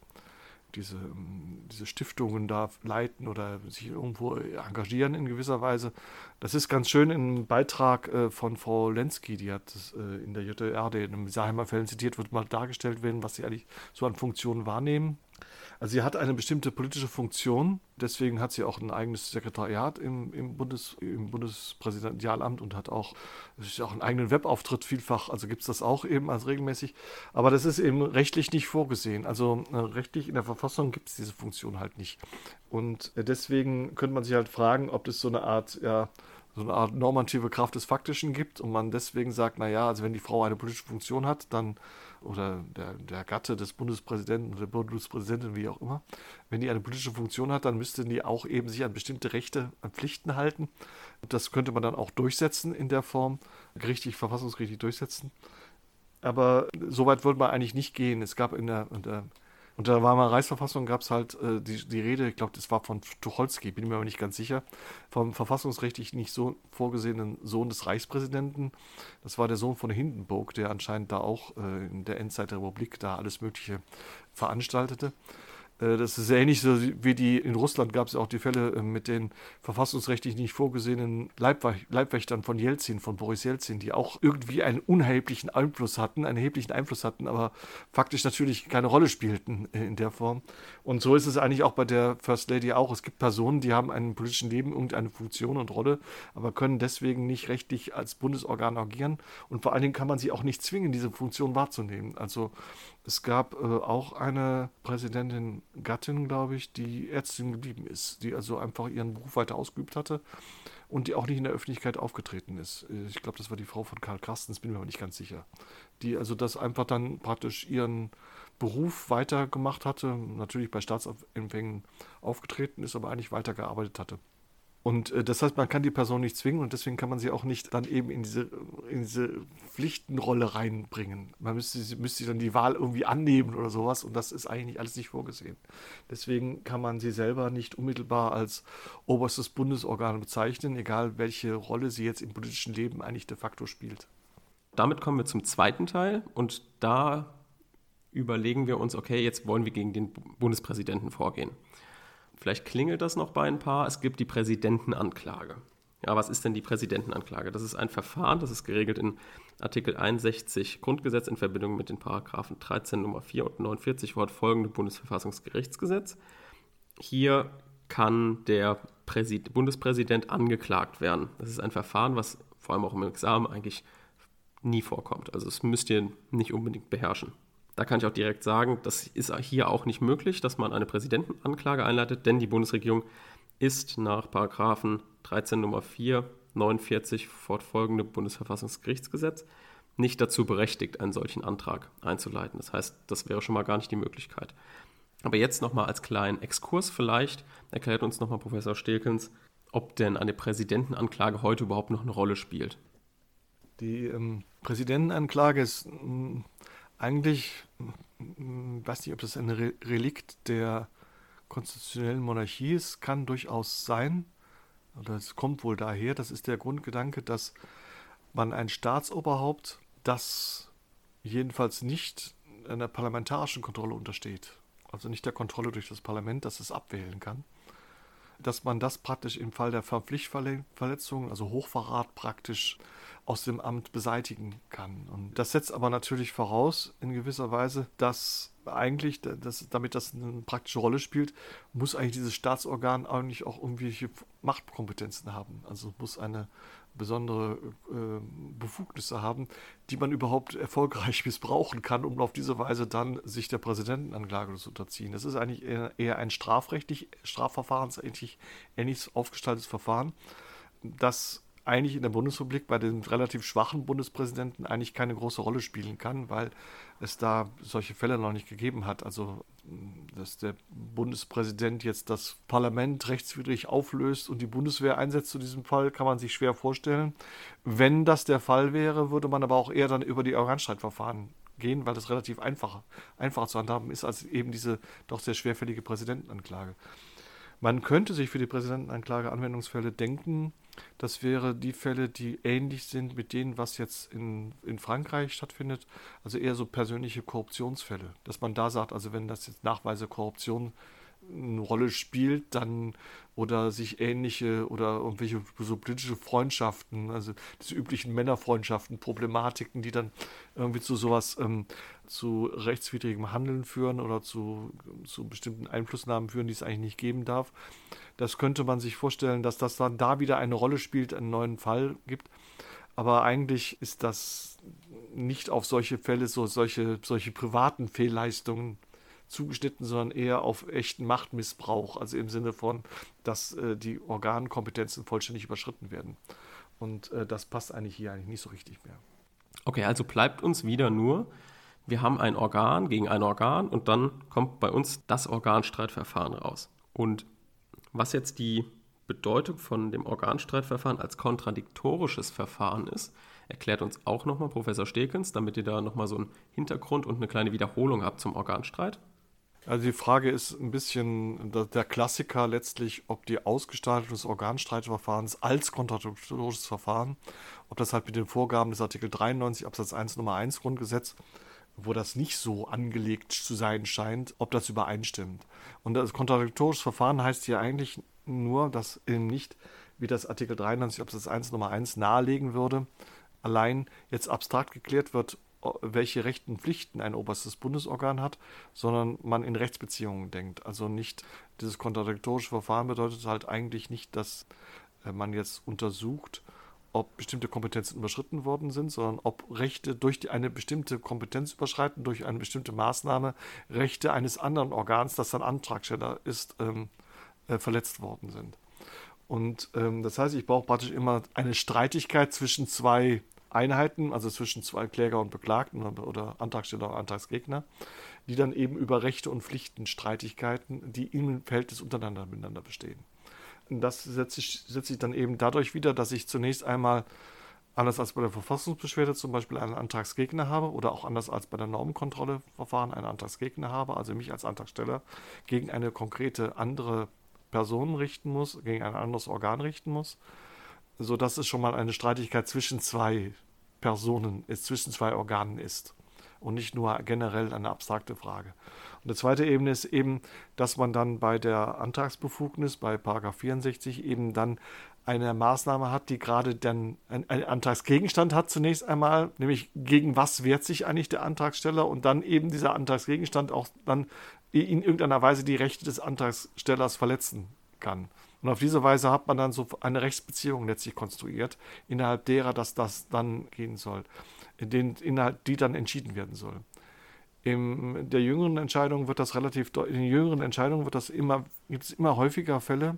diese, ähm, diese Stiftungen da leiten oder sich irgendwo engagieren in gewisser Weise. Das ist ganz schön im Beitrag äh, von Frau Lenski, die hat das äh, in der JR, der in den Saheimer Fällen zitiert wird, mal dargestellt werden, was sie eigentlich so an Funktionen wahrnehmen. Also sie hat eine bestimmte politische Funktion, deswegen hat sie auch ein eigenes Sekretariat im, im, Bundes, im Bundespräsidentialamt und hat auch, auch einen eigenen Webauftritt vielfach, also gibt es das auch eben als regelmäßig. Aber das ist eben rechtlich nicht vorgesehen. Also äh, rechtlich in der Verfassung gibt es diese Funktion halt nicht. Und äh, deswegen könnte man sich halt fragen, ob das so eine Art, ja, so eine Art normative Kraft des Faktischen gibt und man deswegen sagt, naja, also wenn die Frau eine politische Funktion hat, dann oder der, der Gatte des Bundespräsidenten oder der Bundespräsidentin, wie auch immer, wenn die eine politische Funktion hat, dann müssten die auch eben sich an bestimmte Rechte, an Pflichten halten. Das könnte man dann auch durchsetzen in der Form, gerichtlich, verfassungsgerichtlich durchsetzen. Aber so weit wollte man eigentlich nicht gehen. Es gab in der, in der unter der Weimarer Reichsverfassung gab es halt äh, die, die Rede, ich glaube, das war von Tucholsky, bin mir aber nicht ganz sicher, vom verfassungsrechtlich nicht so vorgesehenen Sohn des Reichspräsidenten. Das war der Sohn von Hindenburg, der anscheinend da auch äh, in der Endzeit der Republik da alles Mögliche veranstaltete. Äh, das ist ähnlich so wie die, in Russland gab es auch die Fälle äh, mit den verfassungsrechtlich nicht vorgesehenen Leibwächtern von Jelzin, von Boris Jelzin, die auch irgendwie einen unerheblichen Einfluss hatten, einen erheblichen Einfluss hatten, aber faktisch natürlich keine Rolle spielten äh, in der Form. Und so ist es eigentlich auch bei der First Lady auch. Es gibt Personen, die haben einem politischen Leben irgendeine Funktion und Rolle, aber können deswegen nicht rechtlich als Bundesorgan agieren. Und vor allen Dingen kann man sie auch nicht zwingen, diese Funktion wahrzunehmen. Also es gab äh, auch eine Präsidentin Gattin, glaube ich, die Ärztin geblieben ist, die also einfach ihren Beruf weiter ausgeübt hatte und die auch nicht in der Öffentlichkeit aufgetreten ist. Ich glaube, das war die Frau von Karl Carstens, bin mir aber nicht ganz sicher. Die also das einfach dann praktisch ihren Beruf weitergemacht hatte, natürlich bei Staatsempfängen aufgetreten ist, aber eigentlich weitergearbeitet hatte. Und äh, das heißt, man kann die Person nicht zwingen und deswegen kann man sie auch nicht dann eben in diese, in diese Pflichtenrolle reinbringen. Man müsste, müsste dann die Wahl irgendwie annehmen oder sowas und das ist eigentlich alles nicht vorgesehen. Deswegen kann man sie selber nicht unmittelbar als oberstes Bundesorgan bezeichnen, egal welche Rolle sie jetzt im politischen Leben eigentlich de facto spielt. Damit kommen wir zum zweiten Teil und da überlegen wir uns, okay, jetzt wollen wir gegen den Bundespräsidenten vorgehen. Vielleicht klingelt das noch bei ein paar. Es gibt die Präsidentenanklage. Ja, was ist denn die Präsidentenanklage? Das ist ein Verfahren, das ist geregelt in Artikel 61 Grundgesetz in Verbindung mit den Paragraphen 13 Nummer 4 und 49 fortfolgende Bundesverfassungsgerichtsgesetz. Hier kann der Präsid Bundespräsident angeklagt werden. Das ist ein Verfahren, was vor allem auch im Examen eigentlich nie vorkommt. Also das müsst ihr nicht unbedingt beherrschen. Da kann ich auch direkt sagen, das ist hier auch nicht möglich, dass man eine Präsidentenanklage einleitet, denn die Bundesregierung ist nach Paragraphen 13 Nummer 4, 49 fortfolgende Bundesverfassungsgerichtsgesetz nicht dazu berechtigt, einen solchen Antrag einzuleiten. Das heißt, das wäre schon mal gar nicht die Möglichkeit. Aber jetzt nochmal als kleinen Exkurs vielleicht erklärt uns nochmal Professor Stilkens, ob denn eine Präsidentenanklage heute überhaupt noch eine Rolle spielt. Die ähm, Präsidentenanklage ist mm, eigentlich, ich hm, weiß nicht, ob das ein Relikt der konstitutionellen Monarchie ist, kann durchaus sein. Oder es kommt wohl daher. Das ist der Grundgedanke, dass man ein Staatsoberhaupt, das jedenfalls nicht einer parlamentarischen Kontrolle untersteht, also nicht der Kontrolle durch das Parlament, das es abwählen kann, dass man das praktisch im Fall der Pflichtverletzung, also Hochverrat praktisch aus dem Amt beseitigen kann. Und das setzt aber natürlich voraus, in gewisser Weise, dass eigentlich, dass, damit das eine praktische Rolle spielt, muss eigentlich dieses Staatsorgan eigentlich auch irgendwelche Machtkompetenzen haben. Also muss eine besondere äh, Befugnisse haben, die man überhaupt erfolgreich missbrauchen kann, um auf diese Weise dann sich der Präsidentenanklage zu unterziehen. Das ist eigentlich eher, eher ein strafrechtlich, strafverfahrensähnlich ähnlich aufgestaltetes Verfahren, das eigentlich in der Bundesrepublik bei den relativ schwachen Bundespräsidenten eigentlich keine große Rolle spielen kann, weil es da solche Fälle noch nicht gegeben hat. Also, dass der Bundespräsident jetzt das Parlament rechtswidrig auflöst und die Bundeswehr einsetzt zu diesem Fall, kann man sich schwer vorstellen. Wenn das der Fall wäre, würde man aber auch eher dann über die Organstreitverfahren gehen, weil das relativ einfach, einfach zu handhaben ist, als eben diese doch sehr schwerfällige Präsidentenanklage. Man könnte sich für die Präsidentenanklage Anwendungsfälle denken, Das wäre die Fälle, die ähnlich sind mit denen, was jetzt in, in Frankreich stattfindet. Also eher so persönliche Korruptionsfälle. Dass man da sagt, also wenn das jetzt Nachweise Korruption eine Rolle spielt, dann oder sich ähnliche oder irgendwelche so politische Freundschaften, also diese üblichen Männerfreundschaften, Problematiken, die dann irgendwie zu sowas, ähm, zu rechtswidrigem Handeln führen oder zu, zu bestimmten Einflussnahmen führen, die es eigentlich nicht geben darf. Das könnte man sich vorstellen, dass das dann da wieder eine Rolle spielt, einen neuen Fall gibt. Aber eigentlich ist das nicht auf solche Fälle, so solche, solche privaten Fehlleistungen zugeschnitten, sondern eher auf echten Machtmissbrauch, also im Sinne von, dass äh, die Organkompetenzen vollständig überschritten werden. Und äh, das passt eigentlich hier eigentlich nicht so richtig mehr. Okay, also bleibt uns wieder nur, wir haben ein Organ gegen ein Organ und dann kommt bei uns das Organstreitverfahren raus. Und was jetzt die Bedeutung von dem Organstreitverfahren als kontradiktorisches Verfahren ist, erklärt uns auch nochmal Professor Stekens, damit ihr da nochmal so einen Hintergrund und eine kleine Wiederholung habt zum Organstreit. Also die Frage ist ein bisschen der Klassiker letztlich, ob die Ausgestaltung des Organstreitverfahrens als kontradiktorisches Verfahren, ob das halt mit den Vorgaben des Artikel 93 Absatz 1 Nummer 1 Grundgesetz, wo das nicht so angelegt zu sein scheint, ob das übereinstimmt. Und das kontradiktorische Verfahren heißt hier eigentlich nur, dass eben nicht, wie das Artikel 93 Absatz 1 Nummer 1 nahelegen würde, allein jetzt abstrakt geklärt wird, welche Rechten und Pflichten ein oberstes Bundesorgan hat, sondern man in Rechtsbeziehungen denkt. Also nicht dieses kontradiktorische Verfahren bedeutet halt eigentlich nicht, dass äh, man jetzt untersucht, ob bestimmte Kompetenzen überschritten worden sind, sondern ob Rechte durch eine bestimmte Kompetenz überschreiten, durch eine bestimmte Maßnahme Rechte eines anderen Organs, das dann Antragsteller ist, ähm, äh, verletzt worden sind. Und ähm, das heißt, ich brauche praktisch immer eine Streitigkeit zwischen zwei Einheiten, also zwischen zwei Kläger und Beklagten oder, Antragsteller und Antragsgegner, die dann eben über Rechte und Pflichten Streitigkeiten, die im Verhältnis untereinander miteinander bestehen. Und das setze ich, setze ich dann eben dadurch wieder, dass ich zunächst einmal anders als bei der Verfassungsbeschwerde zum Beispiel einen Antragsgegner habe oder auch anders als bei der Normenkontrolleverfahren einen Antragsgegner habe, also mich als Antragsteller gegen eine konkrete andere Person richten muss, gegen ein anderes Organ richten muss sodass es schon mal eine Streitigkeit zwischen zwei Personen ist, zwischen zwei Organen ist und nicht nur generell eine abstrakte Frage. Und die zweite Ebene ist eben, dass man dann bei der Antragsbefugnis, bei 64 eben dann eine Maßnahme hat, die gerade dann einen Antragsgegenstand hat zunächst einmal, nämlich gegen was wehrt sich eigentlich der Antragsteller und dann eben dieser Antragsgegenstand auch dann in irgendeiner Weise die Rechte des Antragstellers verletzen kann. Und auf diese Weise hat man dann so eine Rechtsbeziehung letztlich konstruiert, innerhalb derer, dass das dann gehen soll, in den, innerhalb, die dann entschieden werden soll. In der jüngeren Entscheidung wird das relativ, in den jüngeren Entscheidungen wird das immer, gibt es immer häufiger Fälle,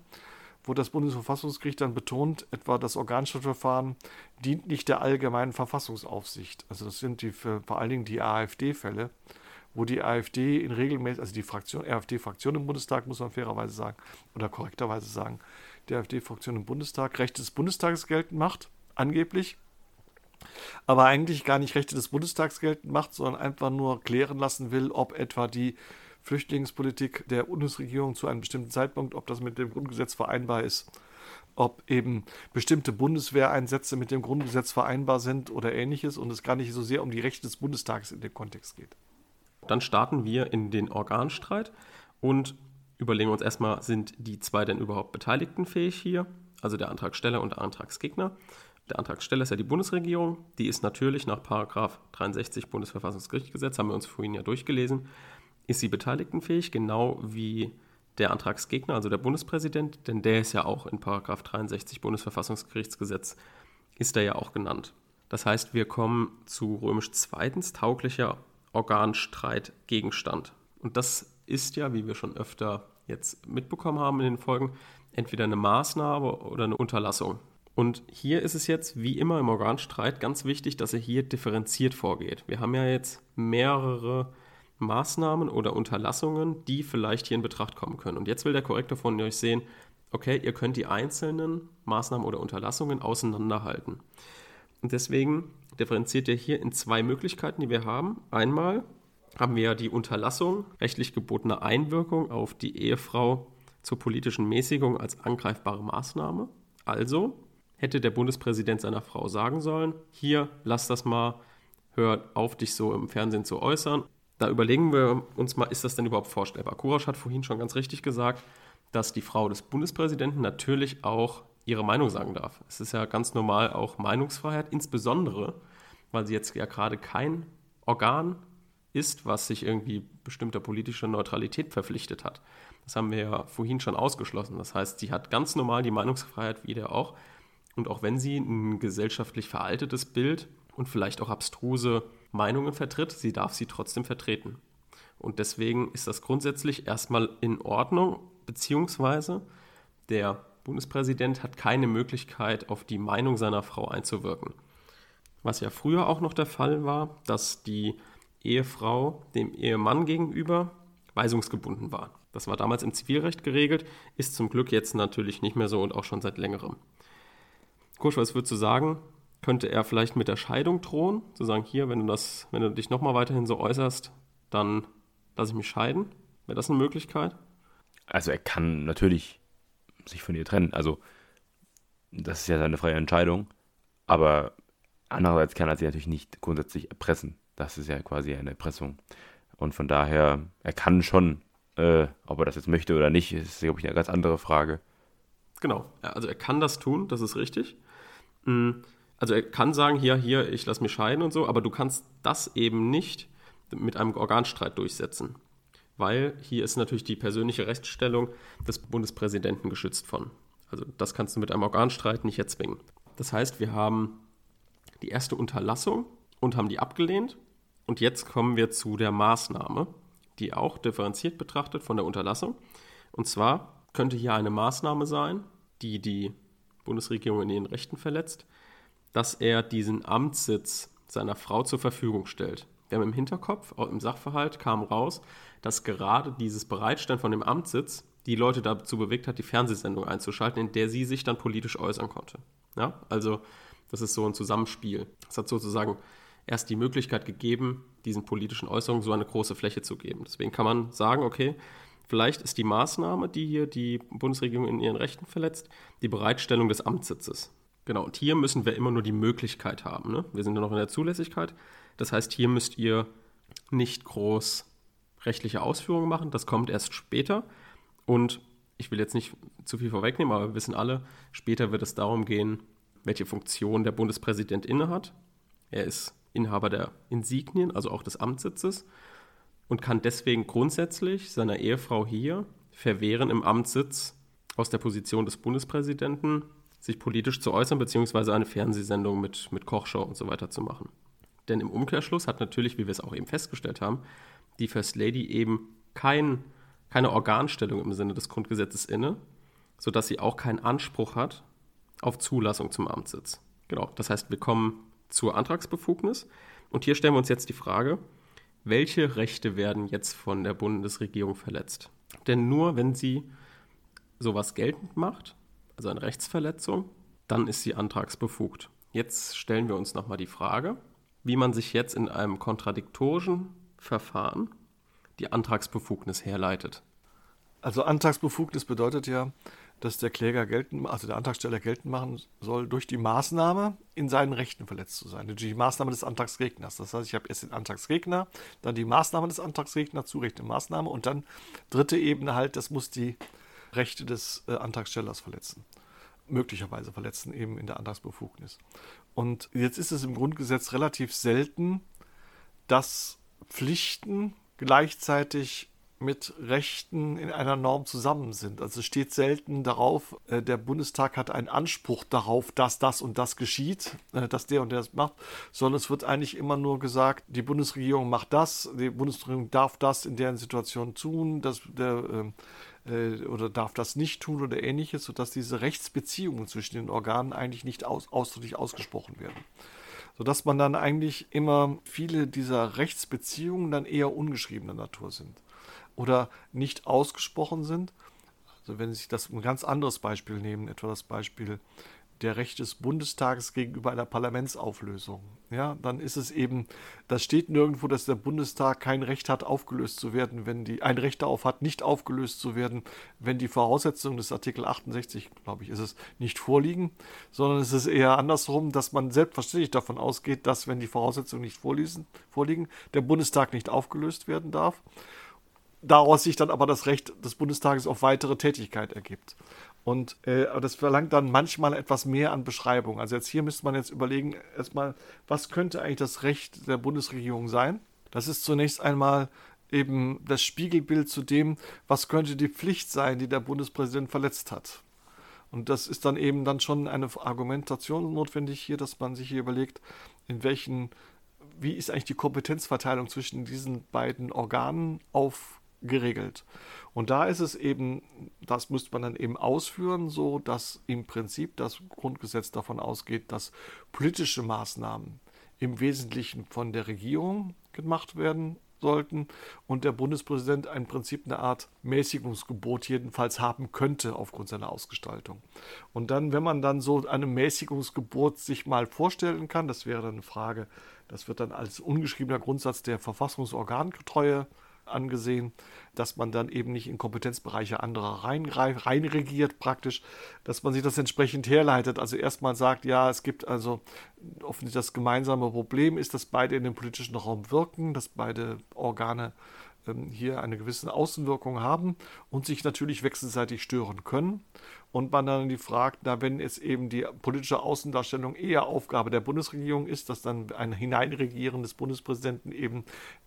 wo das Bundesverfassungsgericht dann betont, etwa das Organstadtverfahren dient nicht der allgemeinen Verfassungsaufsicht. Also das sind die, vor allen Dingen die AfD-Fälle, wo die AfD in regelmäßig, also die Fraktion, AfD-Fraktion im Bundestag, muss man fairerweise sagen, oder korrekterweise sagen, die AfD-Fraktion im Bundestag Rechte des Bundestages geltend macht, angeblich, aber eigentlich gar nicht Rechte des Bundestags geltend macht, sondern einfach nur klären lassen will, ob etwa die Flüchtlingspolitik der Bundesregierung zu einem bestimmten Zeitpunkt, ob das mit dem Grundgesetz vereinbar ist, ob eben bestimmte Bundeswehreinsätze mit dem Grundgesetz vereinbar sind oder ähnliches und es gar nicht so sehr um die Rechte des Bundestages in dem Kontext geht. Dann starten wir in den Organstreit und überlegen uns erstmal, sind die zwei denn überhaupt Beteiligten fähig hier? Also der Antragsteller und der Antragsgegner. Der Antragsteller ist ja die Bundesregierung. Die ist natürlich nach 63 Bundesverfassungsgerichtsgesetz, haben wir uns vorhin ja durchgelesen, ist sie beteiligtenfähig, genau wie der Antragsgegner, also der Bundespräsident, denn der ist ja auch in 63 Bundesverfassungsgerichtsgesetz, ist er ja auch genannt. Das heißt, wir kommen zu römisch zweitens tauglicher Organstreitgegenstand. Und das ist ja, wie wir schon öfter jetzt mitbekommen haben in den Folgen, entweder eine Maßnahme oder eine Unterlassung. Und hier ist es jetzt, wie immer im Organstreit, ganz wichtig, dass er hier differenziert vorgeht. Wir haben ja jetzt mehrere Maßnahmen oder Unterlassungen, die vielleicht hier in Betracht kommen können. Und jetzt will der Korrektor von euch sehen, okay, ihr könnt die einzelnen Maßnahmen oder Unterlassungen auseinanderhalten. Und deswegen differenziert er hier in zwei Möglichkeiten, die wir haben. Einmal haben wir ja die Unterlassung rechtlich gebotener Einwirkung auf die Ehefrau zur politischen Mäßigung als angreifbare Maßnahme. Also hätte der Bundespräsident seiner Frau sagen sollen, hier, lass das mal, hör auf, dich so im Fernsehen zu äußern. Da überlegen wir uns mal, ist das denn überhaupt vorstellbar? Kurasch hat vorhin schon ganz richtig gesagt, dass die Frau des Bundespräsidenten natürlich auch ihre Meinung sagen darf. Es ist ja ganz normal auch Meinungsfreiheit, insbesondere, weil sie jetzt ja gerade kein Organ ist, was sich irgendwie bestimmter politischer Neutralität verpflichtet hat. Das haben wir ja vorhin schon ausgeschlossen. Das heißt, sie hat ganz normal die Meinungsfreiheit wie der auch. Und auch wenn sie ein gesellschaftlich veraltetes Bild und vielleicht auch abstruse Meinungen vertritt, sie darf sie trotzdem vertreten. Und deswegen ist das grundsätzlich erstmal in Ordnung, beziehungsweise der Bundespräsident hat keine Möglichkeit, auf die Meinung seiner Frau einzuwirken. Was ja früher auch noch der Fall war, dass die Ehefrau dem Ehemann gegenüber weisungsgebunden war. Das war damals im Zivilrecht geregelt, ist zum Glück jetzt natürlich nicht mehr so und auch schon seit längerem. Kursch, was würdest du sagen? Könnte er vielleicht mit der Scheidung drohen? Zu sagen, hier, wenn du, das, wenn du dich nochmal weiterhin so äußerst, dann lasse ich mich scheiden? Wäre das eine Möglichkeit? Also er kann natürlich sich von ihr trennen. Also das ist ja seine freie Entscheidung. Aber andererseits kann er sie natürlich nicht grundsätzlich erpressen. Das ist ja quasi eine Erpressung. Und von daher, er kann schon, äh, ob er das jetzt möchte oder nicht, ist, glaube ich, eine ganz andere Frage. Genau, also er kann das tun, das ist richtig. Mm, also er kann sagen, hier, hier, ich lasse mich scheiden und so, aber du kannst das eben nicht mit einem Organstreit durchsetzen. Weil hier ist natürlich die persönliche Rechtsstellung des Bundespräsidenten geschützt von. Also das kannst du mit einem Organstreit nicht erzwingen. Das heißt, wir haben die erste Unterlassung und haben die abgelehnt. Und jetzt kommen wir zu der Maßnahme, die auch differenziert betrachtet von der Unterlassung. Und zwar könnte hier eine Maßnahme sein, die die Bundesregierung in ihren Rechten verletzt, dass er diesen Amtssitz seiner Frau zur Verfügung stellt. Wir haben im Hinterkopf, im Sachverhalt kam raus, dass gerade dieses Bereitstellen von dem Amtssitz die Leute dazu bewegt hat, die Fernsehsendung einzuschalten, in der sie sich dann politisch äußern konnte. Ja, also das ist so ein Zusammenspiel. Es hat sozusagen erst die Möglichkeit gegeben, diesen politischen Äußerungen so eine große Fläche zu geben. Deswegen kann man sagen, okay, vielleicht ist die Maßnahme, die hier die Bundesregierung in ihren Rechten verletzt, die Bereitstellung des Amtssitzes. Genau, und hier müssen wir immer nur die Möglichkeit haben. Ne? Wir sind ja noch in der Zulässigkeit. Das heißt, hier müsst ihr nicht groß rechtliche Ausführungen machen. Das kommt erst später. Und ich will jetzt nicht zu viel vorwegnehmen, aber wir wissen alle, später wird es darum gehen, welche Funktion der Bundespräsident innehat. Er ist Inhaber der Insignien, also auch des Amtssitzes, und kann deswegen grundsätzlich seiner Ehefrau hier verwehren, im Amtssitz aus der Position des Bundespräsidenten sich politisch zu äußern, beziehungsweise eine Fernsehsendung mit, mit Kochshow und so weiter zu machen. Denn im Umkehrschluss hat natürlich, wie wir es auch eben festgestellt haben, die First Lady eben kein, keine Organstellung im Sinne des Grundgesetzes inne, sodass sie auch keinen Anspruch hat auf Zulassung zum Amtssitz. Genau, das heißt, wir kommen zur Antragsbefugnis und hier stellen wir uns jetzt die Frage, welche Rechte werden jetzt von der Bundesregierung verletzt? Denn nur wenn sie sowas geltend macht, also eine Rechtsverletzung, dann ist sie antragsbefugt. Jetzt stellen wir uns nochmal die Frage, wie man sich jetzt in einem kontradiktorischen Verfahren die Antragsbefugnis herleitet. Also Antragsbefugnis bedeutet ja, dass der Kläger geltend, also der Antragsteller geltend machen soll, durch die Maßnahme in seinen Rechten verletzt zu sein. Durch die Maßnahme des Antragsgegners. Das heißt, ich habe erst den Antragsgegner, dann die Maßnahme des Antragsgegners, zurechte Maßnahme und dann dritte Ebene halt, das muss die Rechte des äh, Antragstellers verletzen. Möglicherweise verletzen eben in der Antragsbefugnis. Und jetzt ist es im Grundgesetz relativ selten, dass Pflichten gleichzeitig mit Rechten in einer Norm zusammen sind. Also steht selten darauf, äh, der Bundestag hat einen Anspruch darauf, dass das und das geschieht, äh, dass der und der das macht, sondern es wird eigentlich immer nur gesagt, die Bundesregierung macht das, die Bundesregierung darf das in deren Situation tun, dass der äh, oder darf das nicht tun oder ähnliches, sodass diese Rechtsbeziehungen zwischen den Organen eigentlich nicht aus, ausdrücklich ausgesprochen werden sodass man dann eigentlich immer viele dieser Rechtsbeziehungen dann eher ungeschriebener Natur sind oder nicht ausgesprochen sind. Also wenn Sie sich das ein ganz anderes Beispiel nehmen, etwa das Beispiel der Recht des Bundestages gegenüber einer Parlamentsauflösung. Ja, dann ist es eben, das steht nirgendwo, dass der Bundestag kein Recht hat, aufgelöst zu werden, wenn die, ein Recht darauf hat, nicht aufgelöst zu werden, wenn die Voraussetzungen des Artikel 68, glaube ich, ist es, nicht vorliegen, sondern es ist eher andersrum, dass man selbstverständlich davon ausgeht, dass, wenn die Voraussetzungen nicht vorliegen, vorliegen der Bundestag nicht aufgelöst werden darf daraus sich dann aber das Recht des Bundestages auf weitere Tätigkeit ergibt. Und äh, das verlangt dann manchmal etwas mehr an Beschreibung. Also jetzt hier müsste man jetzt überlegen, erstmal, was könnte eigentlich das Recht der Bundesregierung sein? Das ist zunächst einmal eben das Spiegelbild zu dem, was könnte die Pflicht sein, die der Bundespräsident verletzt hat. Und das ist dann eben dann schon eine Argumentation notwendig hier, dass man sich hier überlegt, in welchen, wie ist eigentlich die Kompetenzverteilung zwischen diesen beiden Organen aufgeregelt. Und da ist es eben, das müsste man dann eben ausführen, so dass im Prinzip das Grundgesetz davon ausgeht, dass politische Maßnahmen im Wesentlichen von der Regierung gemacht werden sollten und der Bundespräsident im Prinzip eine Art Mäßigungsgebot jedenfalls haben könnte aufgrund seiner Ausgestaltung. Und dann, wenn man dann so eine Mäßigungsgebot sich mal vorstellen kann, das wäre dann eine Frage, das wird dann als ungeschriebener Grundsatz der Verfassungsorgantreue angesehen, dass man dann eben nicht in Kompetenzbereiche anderer reinregiert rein praktisch, dass man sich das entsprechend herleitet. Also erstmal sagt, ja, es gibt also offensichtlich das gemeinsame Problem ist, dass beide in dem politischen Raum wirken, dass beide Organe ähm, hier eine gewisse Außenwirkung haben und sich natürlich wechselseitig stören können. Und man dann die fragt, na, wenn jetzt eben die politische Außendarstellung eher Aufgabe der Bundesregierung ist, dass dann ein Hineinregieren des Bundespräsidenten eben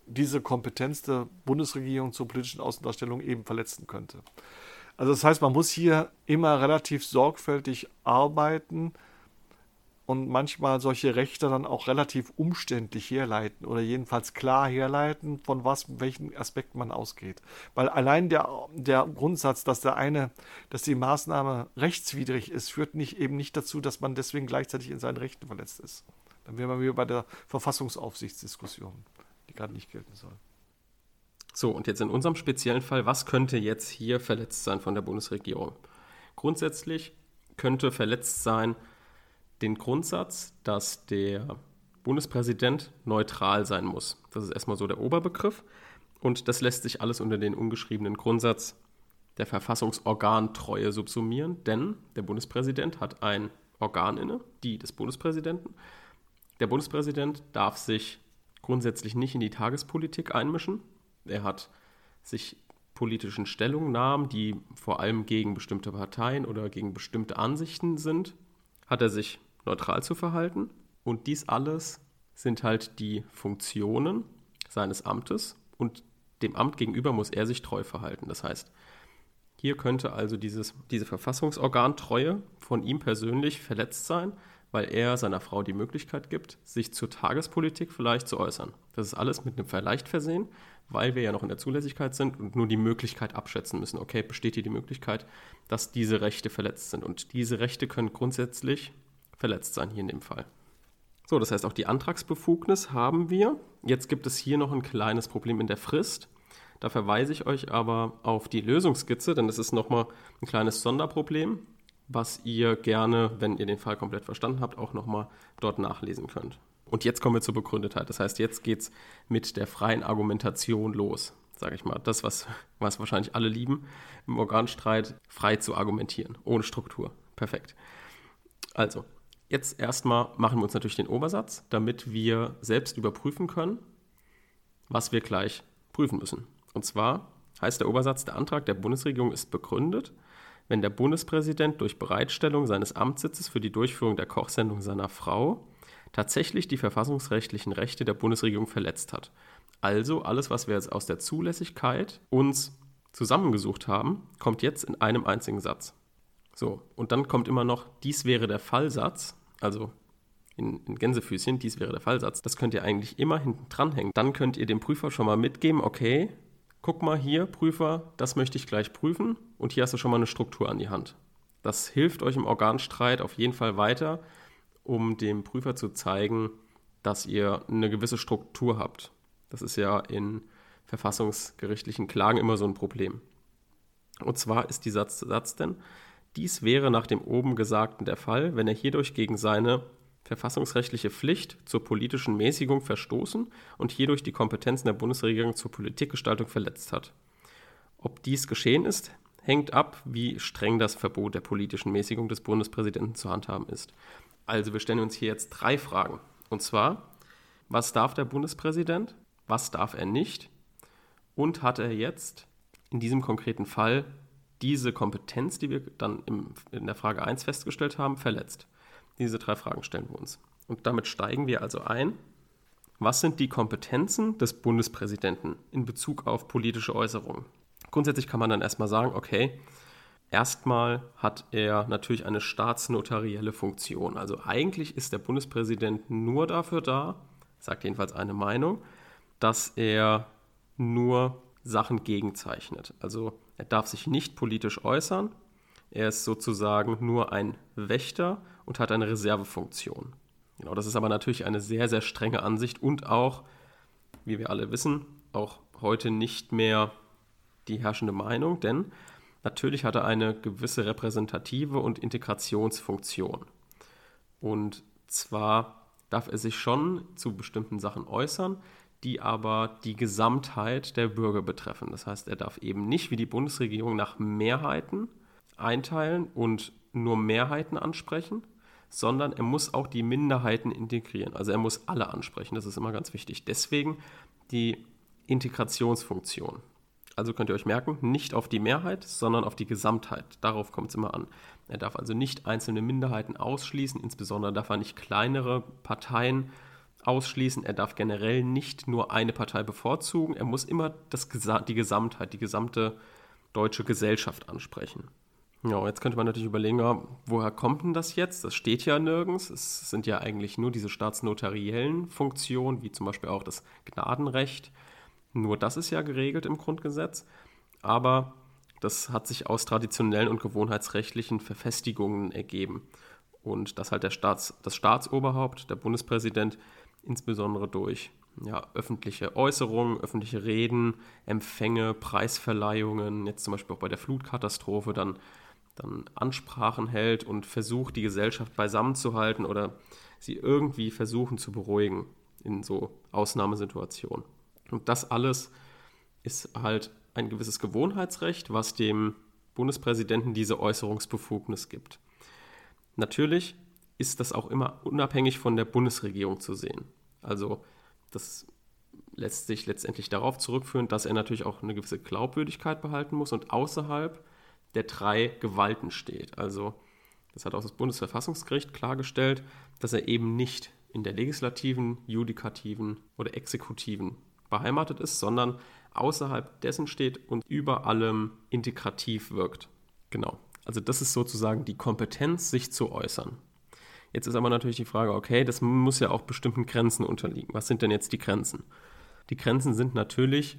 diese Kompetenz der Bundesregierung zur politischen Außendarstellung eben verletzen könnte. Also das heißt, man muss hier immer relativ sorgfältig arbeiten, und manchmal solche Rechte dann auch relativ umständlich herleiten oder jedenfalls klar herleiten, von was, welchen Aspekten man ausgeht. Weil allein der, der Grundsatz, dass der eine, dass die Maßnahme rechtswidrig ist, führt nicht, eben nicht dazu, dass man deswegen gleichzeitig in seinen Rechten verletzt ist. Dann wären wir wieder bei der Verfassungsaufsichtsdiskussion, die gerade nicht gelten soll. So, und jetzt in unserem speziellen Fall, was könnte jetzt hier verletzt sein von der Bundesregierung? Grundsätzlich könnte verletzt sein, den Grundsatz, dass der Bundespräsident neutral sein muss. Das ist erstmal so der Oberbegriff. Und das lässt sich alles unter den ungeschriebenen Grundsatz der Verfassungsorgantreue subsumieren, denn der Bundespräsident hat ein Organ inne, die des Bundespräsidenten. Der Bundespräsident darf sich grundsätzlich nicht in die Tagespolitik einmischen. Er hat sich politischen Stellungnahmen, die vor allem gegen bestimmte Parteien oder gegen bestimmte Ansichten sind, hat er sich neutral zu verhalten. Und dies alles sind halt die Funktionen seines Amtes und dem Amt gegenüber muss er sich treu verhalten. Das heißt, hier könnte also dieses, diese Verfassungsorgantreue von ihm persönlich verletzt sein, weil er seiner Frau die Möglichkeit gibt, sich zur Tagespolitik vielleicht zu äußern. Das ist alles mit einem Vielleicht versehen, weil wir ja noch in der Zulässigkeit sind und nur die Möglichkeit abschätzen müssen. Okay, besteht hier die Möglichkeit, dass diese Rechte verletzt sind? Und diese Rechte können grundsätzlich verletzt sein hier in dem Fall. So, das heißt, auch die Antragsbefugnis haben wir. Jetzt gibt es hier noch ein kleines Problem in der Frist. Da verweise ich euch aber auf die Lösungsskizze, denn das ist nochmal ein kleines Sonderproblem, was ihr gerne, wenn ihr den Fall komplett verstanden habt, auch nochmal dort nachlesen könnt. Und jetzt kommen wir zur Begründetheit. Das heißt, jetzt geht es mit der freien Argumentation los, sage ich mal. Das, was, was wahrscheinlich alle lieben, im Organstreit frei zu argumentieren, ohne Struktur. Perfekt. Also, Jetzt erstmal machen wir uns natürlich den Obersatz, damit wir selbst überprüfen können, was wir gleich prüfen müssen. Und zwar heißt der Obersatz, der Antrag der Bundesregierung ist begründet, wenn der Bundespräsident durch Bereitstellung seines Amtssitzes für die Durchführung der Kochsendung seiner Frau tatsächlich die verfassungsrechtlichen Rechte der Bundesregierung verletzt hat. Also alles, was wir jetzt aus der Zulässigkeit uns zusammengesucht haben, kommt jetzt in einem einzigen Satz. So, und dann kommt immer noch, dies wäre der Fallsatz, also in, in, Gänsefüßchen, dies wäre der Fallsatz. Das könnt ihr eigentlich immer hinten dranhängen. Dann könnt ihr dem Prüfer schon mal mitgeben, okay, guck mal hier, Prüfer, das möchte ich gleich prüfen und hier hast du schon mal eine Struktur an die Hand. Das hilft euch im Organstreit auf jeden Fall weiter, um dem Prüfer zu zeigen, dass ihr eine gewisse Struktur habt. Das ist ja in verfassungsgerichtlichen Klagen immer so ein Problem. Und zwar ist dieser Satz denn, Dies wäre nach dem oben Gesagten der Fall, wenn er hierdurch gegen seine verfassungsrechtliche Pflicht zur politischen Mäßigung verstoßen und hierdurch die Kompetenzen der Bundesregierung zur Politikgestaltung verletzt hat. Ob dies geschehen ist, hängt ab, wie streng das Verbot der politischen Mäßigung des Bundespräsidenten zu handhaben ist. Also wir stellen uns hier jetzt drei Fragen. Und zwar, was darf der Bundespräsident? Was darf er nicht? Und hat er jetzt in diesem konkreten Fall diese Kompetenz, die wir dann im, in der Frage 1 festgestellt haben, verletzt? Diese drei Fragen stellen wir uns. Und damit steigen wir also ein. Was sind die Kompetenzen des Bundespräsidenten in Bezug auf politische Äußerungen? Grundsätzlich kann man dann erstmal sagen, okay, erstmal hat er natürlich eine staatsnotarielle Funktion. Also eigentlich ist der Bundespräsident nur dafür da, sagt jedenfalls eine Meinung, dass er nur Sachen gegenzeichnet. Also er darf sich nicht politisch äußern. Er ist sozusagen nur ein Wächter und hat eine Reservefunktion. Genau, das ist aber natürlich eine sehr, sehr strenge Ansicht und auch, wie wir alle wissen, auch heute nicht mehr die herrschende Meinung, denn natürlich hat er eine gewisse repräsentative und Integrationsfunktion. Und zwar darf er sich schon zu bestimmten Sachen äußern, die aber die Gesamtheit der Bürger betreffen. Das heißt, er darf eben nicht wie die Bundesregierung nach Mehrheiten einteilen und nur Mehrheiten ansprechen, sondern er muss auch die Minderheiten integrieren. Also er muss alle ansprechen, das ist immer ganz wichtig. Deswegen die Integrationsfunktion. Also könnt ihr euch merken, nicht auf die Mehrheit, sondern auf die Gesamtheit. Darauf kommt es immer an. Er darf also nicht einzelne Minderheiten ausschließen, insbesondere darf er nicht kleinere Parteien ausschließen. Er darf generell nicht nur eine Partei bevorzugen. Er muss immer das, die Gesamtheit, die gesamte deutsche Gesellschaft ansprechen. Ja, jetzt könnte man natürlich überlegen, woher kommt denn das jetzt? Das steht ja nirgends. Es sind ja eigentlich nur diese staatsnotariellen Funktionen, wie zum Beispiel auch das Gnadenrecht. Nur das ist ja geregelt im Grundgesetz. Aber das hat sich aus traditionellen und gewohnheitsrechtlichen Verfestigungen ergeben. Und dass halt der Staats, das Staatsoberhaupt, der Bundespräsident, insbesondere durch ja, öffentliche Äußerungen, öffentliche Reden, Empfänge, Preisverleihungen, jetzt zum Beispiel auch bei der Flutkatastrophe, dann, dann Ansprachen hält und versucht, die Gesellschaft beisammenzuhalten oder sie irgendwie versuchen zu beruhigen in so Ausnahmesituationen. Und das alles ist halt ein gewisses Gewohnheitsrecht, was dem Bundespräsidenten diese Äußerungsbefugnis gibt. Natürlich ist das auch immer unabhängig von der Bundesregierung zu sehen. Also das lässt sich letztendlich darauf zurückführen, dass er natürlich auch eine gewisse Glaubwürdigkeit behalten muss und außerhalb der drei Gewalten steht. Also das hat auch das Bundesverfassungsgericht klargestellt, dass er eben nicht in der legislativen, judikativen oder exekutiven beheimatet ist, sondern außerhalb dessen steht und über allem integrativ wirkt. Genau. Also das ist sozusagen die Kompetenz, sich zu äußern. Jetzt ist aber natürlich die Frage, okay, das muss ja auch bestimmten Grenzen unterliegen. Was sind denn jetzt die Grenzen? Die Grenzen sind natürlich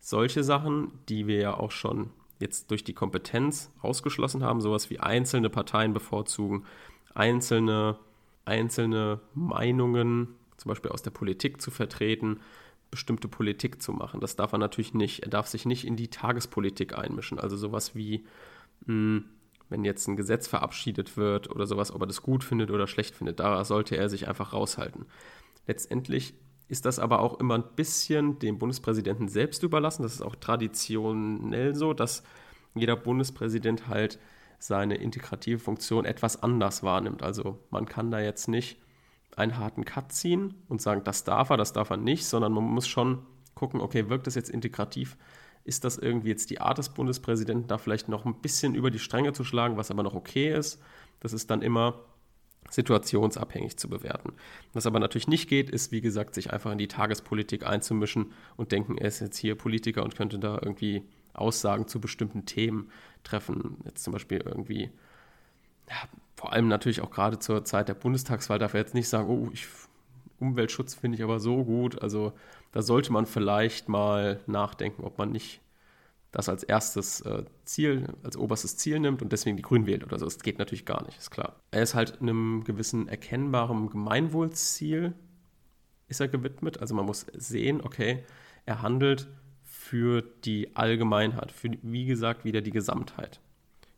solche Sachen, die wir ja auch schon jetzt durch die Kompetenz ausgeschlossen haben, sowas wie einzelne Parteien bevorzugen, einzelne, einzelne Meinungen, zum Beispiel aus der Politik zu vertreten, bestimmte Politik zu machen. Das darf er natürlich nicht. Er darf sich nicht in die Tagespolitik einmischen. Also sowas wie, mh, hm, wenn jetzt ein Gesetz verabschiedet wird oder sowas, ob er das gut findet oder schlecht findet. Da sollte er sich einfach raushalten. Letztendlich ist das aber auch immer ein bisschen dem Bundespräsidenten selbst überlassen. Das ist auch traditionell so, dass jeder Bundespräsident halt seine integrative Funktion etwas anders wahrnimmt. Also man kann da jetzt nicht einen harten Cut ziehen und sagen, das darf er, das darf er nicht, sondern man muss schon gucken, okay, wirkt das jetzt integrativ ist das irgendwie jetzt die Art des Bundespräsidenten, da vielleicht noch ein bisschen über die Stränge zu schlagen, was aber noch okay ist. Das ist dann immer situationsabhängig zu bewerten. Was aber natürlich nicht geht, ist, wie gesagt, sich einfach in die Tagespolitik einzumischen und denken, er ist jetzt hier Politiker und könnte da irgendwie Aussagen zu bestimmten Themen treffen. Jetzt zum Beispiel irgendwie, ja, vor allem natürlich auch gerade zur Zeit der Bundestagswahl darf er jetzt nicht sagen, oh, ich, Umweltschutz finde ich aber so gut. Also da sollte man vielleicht mal nachdenken, ob man nicht das als erstes äh, Ziel, als oberstes Ziel nimmt und deswegen die Grünen wählt oder so. Das geht natürlich gar nicht, ist klar. Er ist halt einem gewissen erkennbaren Gemeinwohlziel ist er gewidmet. Also man muss sehen, okay, er handelt für die Allgemeinheit, für, wie gesagt, wieder die Gesamtheit.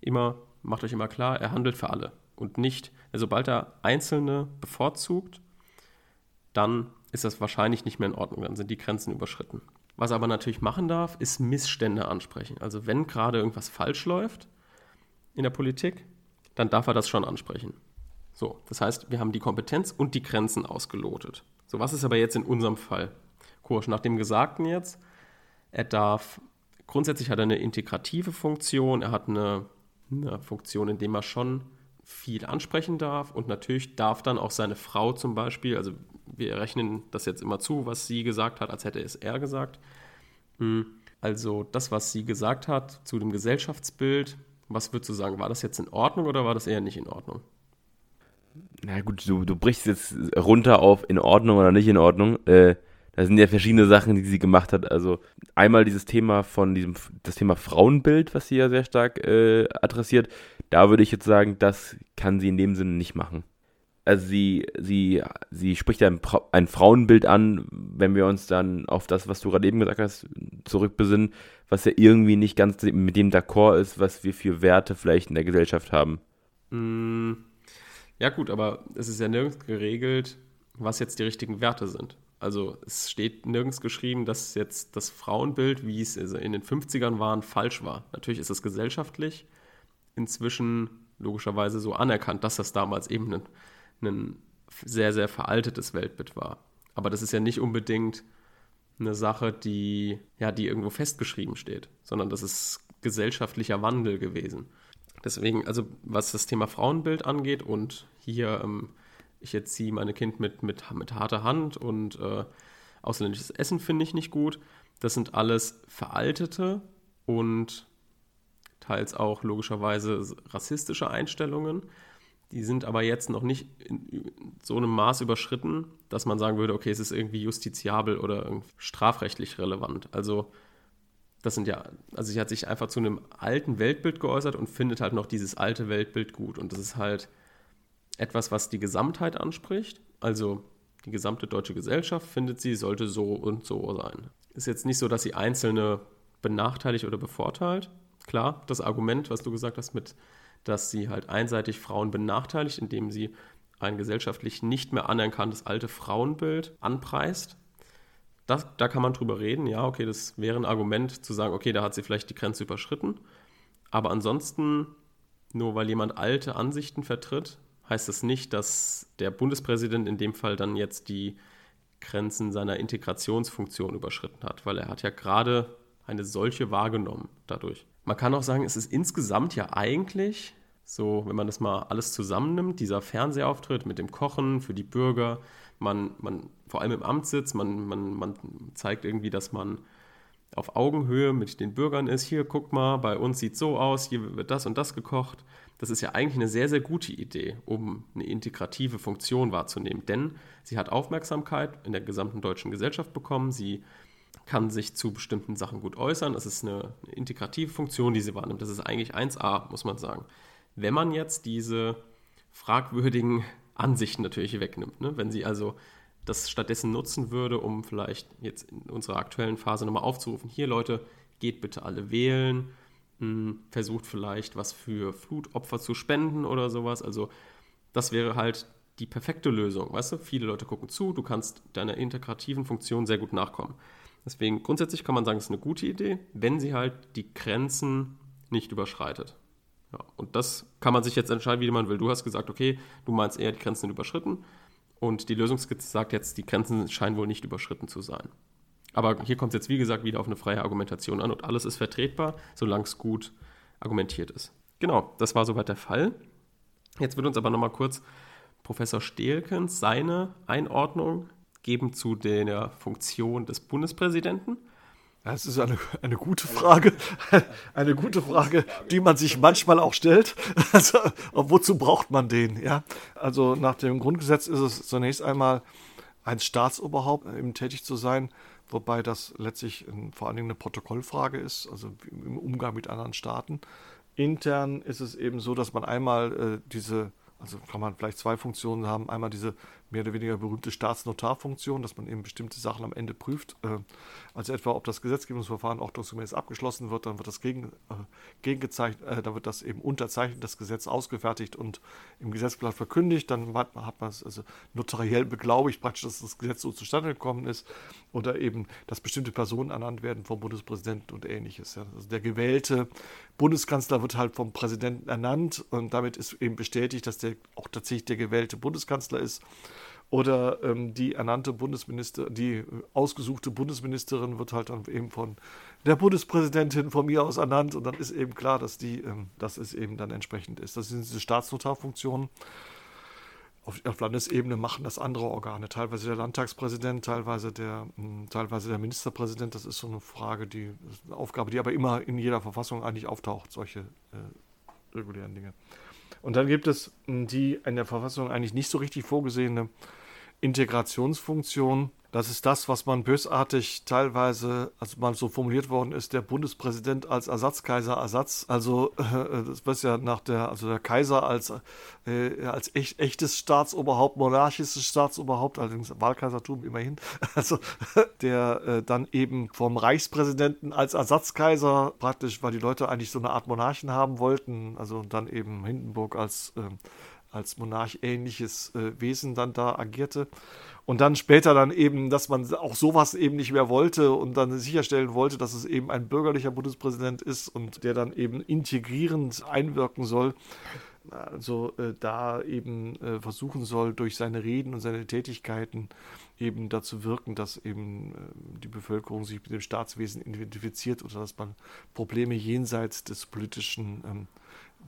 Immer macht euch immer klar, er handelt für alle und nicht, sobald er Einzelne bevorzugt, dann ist das wahrscheinlich nicht mehr in Ordnung, dann sind die Grenzen überschritten. Was er aber natürlich machen darf, ist Missstände ansprechen. Also wenn gerade irgendwas falsch läuft in der Politik, dann darf er das schon ansprechen. So, das heißt, wir haben die Kompetenz und die Grenzen ausgelotet. So, was ist aber jetzt in unserem Fall? Kursch, nach dem Gesagten jetzt, er darf, grundsätzlich hat er eine integrative Funktion, er hat eine, eine Funktion, in dem er schon viel ansprechen darf und natürlich darf dann auch seine Frau zum Beispiel, also wir rechnen das jetzt immer zu, was sie gesagt hat, als hätte es er gesagt. Hm, also das, was sie gesagt hat zu dem Gesellschaftsbild, was würdest du sagen, war das jetzt in Ordnung oder war das eher nicht in Ordnung? Na gut, du, du brichst jetzt runter auf in Ordnung oder nicht in Ordnung. Äh, da sind ja verschiedene Sachen, die sie gemacht hat. Also einmal dieses Thema von diesem, das Thema Frauenbild, was sie ja sehr stark äh, adressiert. Da würde ich jetzt sagen, das kann sie in dem Sinne nicht machen. Also sie, sie, sie spricht ein, ein Frauenbild an, wenn wir uns dann auf das, was du gerade eben gesagt hast, zurückbesinnen, was ja irgendwie nicht ganz mit dem d'accord ist, was wir für Werte vielleicht in der Gesellschaft haben. Mm, ja gut, aber es ist ja nirgends geregelt, was jetzt die richtigen Werte sind. Also es steht nirgends geschrieben, dass jetzt das Frauenbild, wie es in den 50ern war, falsch war. Natürlich ist es gesellschaftlich inzwischen logischerweise so anerkannt, dass das damals eben ein, ein sehr, sehr veraltetes Weltbild war. Aber das ist ja nicht unbedingt eine Sache, die, ja, die irgendwo festgeschrieben steht, sondern das ist gesellschaftlicher Wandel gewesen. Deswegen, also was das Thema Frauenbild angeht und hier ähm, ich erziehe meine Kind mit, mit, mit harter Hand und äh, ausländisches Essen finde ich nicht gut. Das sind alles veraltete und teils auch logischerweise rassistische Einstellungen. Die sind aber jetzt noch nicht in so einem Maß überschritten, dass man sagen würde, okay, es ist irgendwie justiziabel oder strafrechtlich relevant. Also das sind ja, also sie hat sich einfach zu einem alten Weltbild geäußert und findet halt noch dieses alte Weltbild gut. Und das ist halt etwas, was die Gesamtheit anspricht. Also die gesamte deutsche Gesellschaft findet sie, sollte so und so sein. Ist jetzt nicht so, dass sie Einzelne benachteiligt oder bevorteilt. Klar, das Argument, was du gesagt hast, mit, dass sie halt einseitig Frauen benachteiligt, indem sie ein gesellschaftlich nicht mehr anerkanntes alte Frauenbild anpreist. Das, da kann man drüber reden, ja, okay, das wäre ein Argument zu sagen, okay, da hat sie vielleicht die Grenze überschritten. Aber ansonsten, nur weil jemand alte Ansichten vertritt, heißt das nicht, dass der Bundespräsident in dem Fall dann jetzt die Grenzen seiner Integrationsfunktion überschritten hat, weil er hat ja gerade eine solche wahrgenommen dadurch. Man kann auch sagen, es ist insgesamt ja eigentlich so, wenn man das mal alles zusammennimmt, dieser Fernsehauftritt mit dem Kochen für die Bürger, man, man vor allem im Amtssitz, man, man, man zeigt irgendwie, dass man auf Augenhöhe mit den Bürgern ist. Hier, guck mal, bei uns sieht so aus, hier wird das und das gekocht. Das ist ja eigentlich eine sehr, sehr gute Idee, um eine integrative Funktion wahrzunehmen. Denn sie hat Aufmerksamkeit in der gesamten deutschen Gesellschaft bekommen. Sie kann sich zu bestimmten Sachen gut äußern. Das ist eine, integrative Funktion, die sie wahrnimmt. Das ist eigentlich 1a, muss man sagen. Wenn man jetzt diese fragwürdigen Ansichten natürlich wegnimmt, ne? wenn sie also das stattdessen nutzen würde, um vielleicht jetzt in unserer aktuellen Phase nochmal aufzurufen, hier Leute, geht bitte alle wählen, versucht vielleicht was für Flutopfer zu spenden oder sowas. Also das wäre halt die perfekte Lösung. Weißt du, viele Leute gucken zu, du kannst deiner integrativen Funktion sehr gut nachkommen. Deswegen grundsätzlich kann man sagen, es ist eine gute Idee, wenn sie halt die Grenzen nicht überschreitet. Ja, und das kann man sich jetzt entscheiden, wie man will. Du hast gesagt, okay, du meinst eher, die Grenzen sind überschritten. Und die Lösungskizze sagt jetzt, die Grenzen scheinen wohl nicht überschritten zu sein. Aber hier kommt es jetzt, wie gesagt, wieder auf eine freie Argumentation an und alles ist vertretbar, solange es gut argumentiert ist. Genau, das war soweit der Fall. Jetzt wird uns aber nochmal kurz Professor Stehlkens seine Einordnung geben zu der Funktion des Bundespräsidenten. Das ist eine, eine gute Frage. Eine gute Frage, die man sich manchmal auch stellt. Also, wozu braucht man den? Ja? Also, nach dem Grundgesetz ist es zunächst einmal ein Staatsoberhaupt, eben tätig zu sein wobei das letztlich vor allen Dingen eine Protokollfrage ist, also im Umgang mit anderen Staaten. Intern ist es eben so, dass man einmal äh, diese, also kann man vielleicht zwei Funktionen haben, einmal diese mehr oder weniger berühmte Staatsnotarfunktion, dass man eben bestimmte Sachen am Ende prüft. Äh, also etwa, ob das Gesetzgebungsverfahren ordnungsgemäß abgeschlossen wird, dann wird das gegen, äh, gegengezeichnet, äh, dann wird das eben unterzeichnet, das Gesetz ausgefertigt und im Gesetzblatt verkündigt. Dann hat, man es also notariell beglaubigt, praktisch, dass das Gesetz so zustande gekommen ist. Oder eben, dass bestimmte Personen ernannt werden vom Bundespräsidenten und ähnliches. Ja. Also der gewählte Bundeskanzler wird halt vom Präsidenten ernannt und damit ist eben bestätigt, dass der auch tatsächlich der gewählte Bundeskanzler ist. Oder ähm, die ernannte Bundesminister, die ausgesuchte Bundesministerin wird halt dann eben von der Bundespräsidentin von mir aus ernannt und dann ist eben klar, dass die, ähm, dass es eben dann entsprechend ist. Das sind diese Staatsnotarfunktionen. Auf, auf, Landesebene machen das andere Organe, teilweise der Landtagspräsident, teilweise der, hm, teilweise der Ministerpräsident. Das ist so eine Frage, die eine Aufgabe, die aber immer in jeder Verfassung eigentlich auftaucht, solche äh, regulären Dinge. Und dann gibt es hm, die in der Verfassung eigentlich nicht so richtig vorgesehene Integrationsfunktion. Das ist das, was man bösartig teilweise, also mal so formuliert worden ist, der Bundespräsident als Ersatzkaiser Ersatz. Also äh, das was ja nach der, also der Kaiser als, äh, als echt, echtes Staatsoberhaupt, monarchisches Staatsoberhaupt, allerdings Wahlkaisertum immerhin. Also der äh, dann eben vom Reichspräsidenten als Ersatzkaiser praktisch, weil die Leute eigentlich so eine Art Monarchen haben wollten. Also dann eben Hindenburg als ähm, als monarchähnliches äh, Wesen dann da agierte. Und dann später dann eben, dass man auch sowas eben nicht mehr wollte und dann sicherstellen wollte, dass es eben ein bürgerlicher Bundespräsident ist und der dann eben integrierend einwirken soll. Also äh, da eben äh, versuchen soll, durch seine Reden und seine Tätigkeiten eben dazu wirken, dass eben äh, die Bevölkerung sich mit dem Staatswesen identifiziert oder dass man Probleme jenseits des politischen ähm,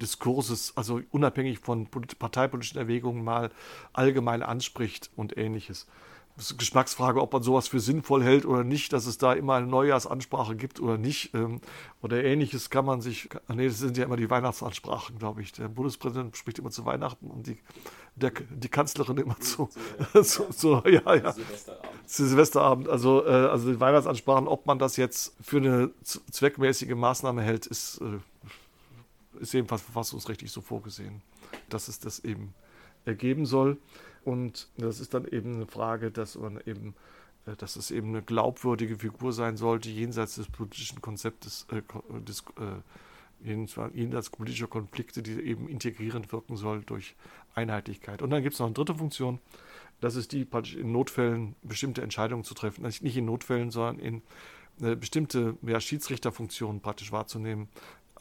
Diskurses, also unabhängig von parteipolitischen Erwägungen mal allgemein anspricht und ähnliches. Das ist eine Geschmacksfrage, ob man sowas für sinnvoll hält oder nicht, dass es da immer eine Neujahrsansprache gibt oder nicht. Ähm, oder ähnliches kann man sich, nee, das sind ja immer die Weihnachtsansprachen, glaube ich. Der Bundespräsident spricht immer zu Weihnachten und die, der, die Kanzlerin immer zu, so, so, ja, ja. Silvesterabend. Silvesterabend. Also, äh, also die Weihnachtsansprachen, ob man das jetzt für eine zweckmäßige Maßnahme hält, ist äh, ist jedenfalls verfassungsrechtlich so vorgesehen, dass es das eben ergeben soll. Und das ist dann eben eine Frage, dass man eben, äh, dass es eben eine glaubwürdige Figur sein sollte, jenseits des politischen Konzeptes, äh, des, äh, jenseits politischer Konflikte, die eben integrierend wirken soll durch Einheitlichkeit. Und dann gibt es noch eine dritte Funktion, das ist die, praktisch in Notfällen bestimmte Entscheidungen zu treffen. Also nicht in Notfällen, sondern in äh, bestimmte ja, Schiedsrichterfunktionen praktisch wahrzunehmen,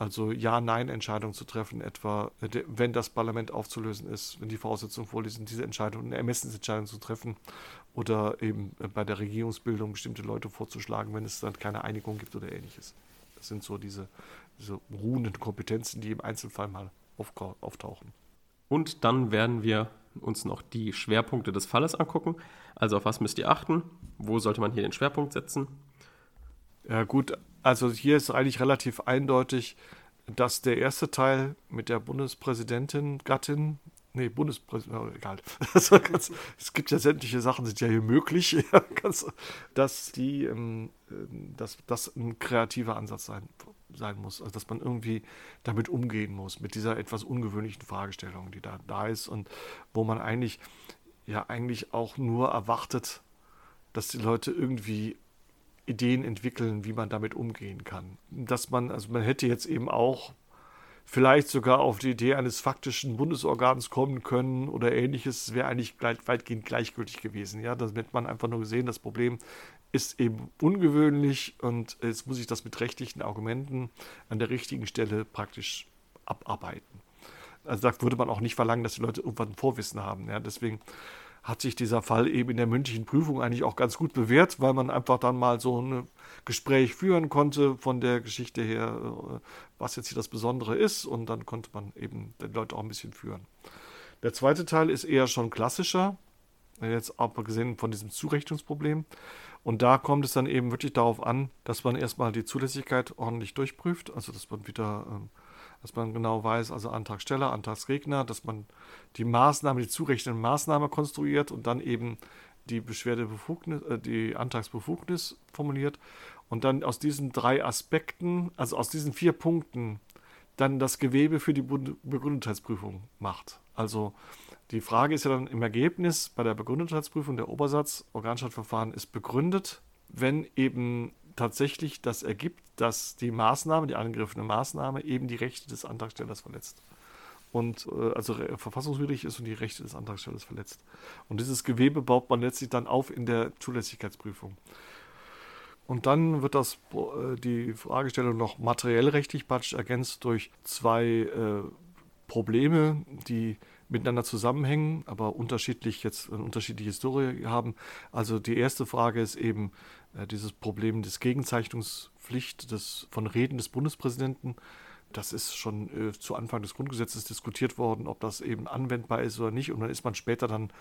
also Ja-Nein-Entscheidungen zu treffen, etwa wenn das Parlament aufzulösen ist, wenn die Voraussetzungen vorliegen, diese Entscheidung, eine Ermessensentscheidung zu treffen oder eben bei der Regierungsbildung bestimmte Leute vorzuschlagen, wenn es dann keine Einigung gibt oder ähnliches. Das sind so diese, diese ruhenden Kompetenzen, die im Einzelfall mal auftauchen. Und dann werden wir uns noch die Schwerpunkte des Falles angucken. Also auf was müsst ihr achten? Wo sollte man hier den Schwerpunkt setzen? Ja gut, also hier ist eigentlich relativ eindeutig, dass der erste Teil mit der Bundespräsidentin, Gattin, nee, Bundespräsident, oh, egal. Ganz, es gibt ja sämtliche Sachen, sind ja hier möglich, ganz, dass die, ähm, dass das ein kreativer Ansatz sein, sein muss. Also dass man irgendwie damit umgehen muss, mit dieser etwas ungewöhnlichen Fragestellung, die da, da ist und wo man eigentlich ja eigentlich auch nur erwartet, dass die Leute irgendwie Ideen entwickeln, wie man damit umgehen kann. Dass man, also man hätte jetzt eben auch vielleicht sogar auf die Idee eines faktischen Bundesorgans kommen können oder ähnliches, wäre eigentlich weitgehend gleichgültig gewesen. Ja, hätte man einfach nur gesehen, das Problem ist eben ungewöhnlich und jetzt muss ich das mit rechtlichen Argumenten an der richtigen Stelle praktisch abarbeiten. Also da würde man auch nicht verlangen, dass die Leute irgendwann ein Vorwissen haben. Ja, deswegen hat sich dieser Fall eben in der mündlichen Prüfung eigentlich auch ganz gut bewährt, weil man einfach dann mal so ein Gespräch führen konnte von der Geschichte her, äh, was jetzt hier das Besondere ist und dann konnte man eben die Leute auch ein bisschen führen. Der zweite Teil ist eher schon klassischer, jetzt abgesehen von diesem Zurechnungsproblem. Und da kommt es dann eben wirklich darauf an, dass man erstmal die Zulässigkeit ordentlich durchprüft, also dass man wieder ähm, dass man genau weiß, also Antragsteller, Antragsgegner, dass man die Maßnahme, die zurechnende Maßnahme konstruiert und dann eben die Beschwerdebefugnis, äh, die Antragsbefugnis formuliert und dann aus diesen drei Aspekten, also aus diesen vier Punkten, dann das Gewebe für die Begründtheitsprüfung macht. Also Die Frage ist ja dann im Ergebnis bei der Begründetheitsprüfung, der Obersatz, Organschaltverfahren ist begründet, wenn eben tatsächlich das ergibt, dass die Maßnahme, die angegriffene Maßnahme eben die Rechte des Antragstellers verletzt. Und äh, also verfassungswidrig ist und die Rechte des Antragstellers verletzt. Und dieses Gewebe baut man letztlich dann auf in der Zulässigkeitsprüfung. Und dann wird das, äh, die Fragestellung noch materiell rechtlich praktisch ergänzt durch zwei äh, Probleme, die miteinander zusammenhängen, aber unterschiedlich jetzt eine unterschiedliche Historie haben. Also die erste Frage ist eben äh, dieses Problem des Gegenzeichnungspflicht des, von Reden des Bundespräsidenten das ist schon äh, zu Anfang des Grundgesetzes diskutiert worden, ob das eben anwendbar ist oder nicht. Und dann ist man später dann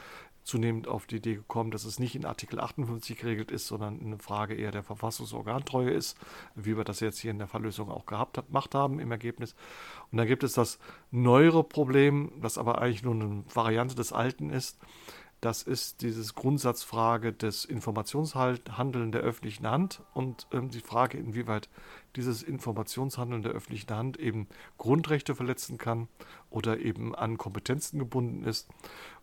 zunehmend auf die Idee gekommen, dass es nicht in Artikel 58 geregelt ist, sondern eine Frage eher der Verfassungsorgantreue ist, wie wir das jetzt hier in der Falllösung auch gehabt gemacht haben im Ergebnis. Und dann gibt es das neuere Problem, das aber eigentlich nur eine Variante des alten ist. Das ist diese Grundsatzfrage des Informationshandeln der öffentlichen Hand und ähm, die Frage, inwieweit dieses Informationshandeln der öffentlichen Hand eben Grundrechte verletzen kann oder eben an Kompetenzen gebunden ist.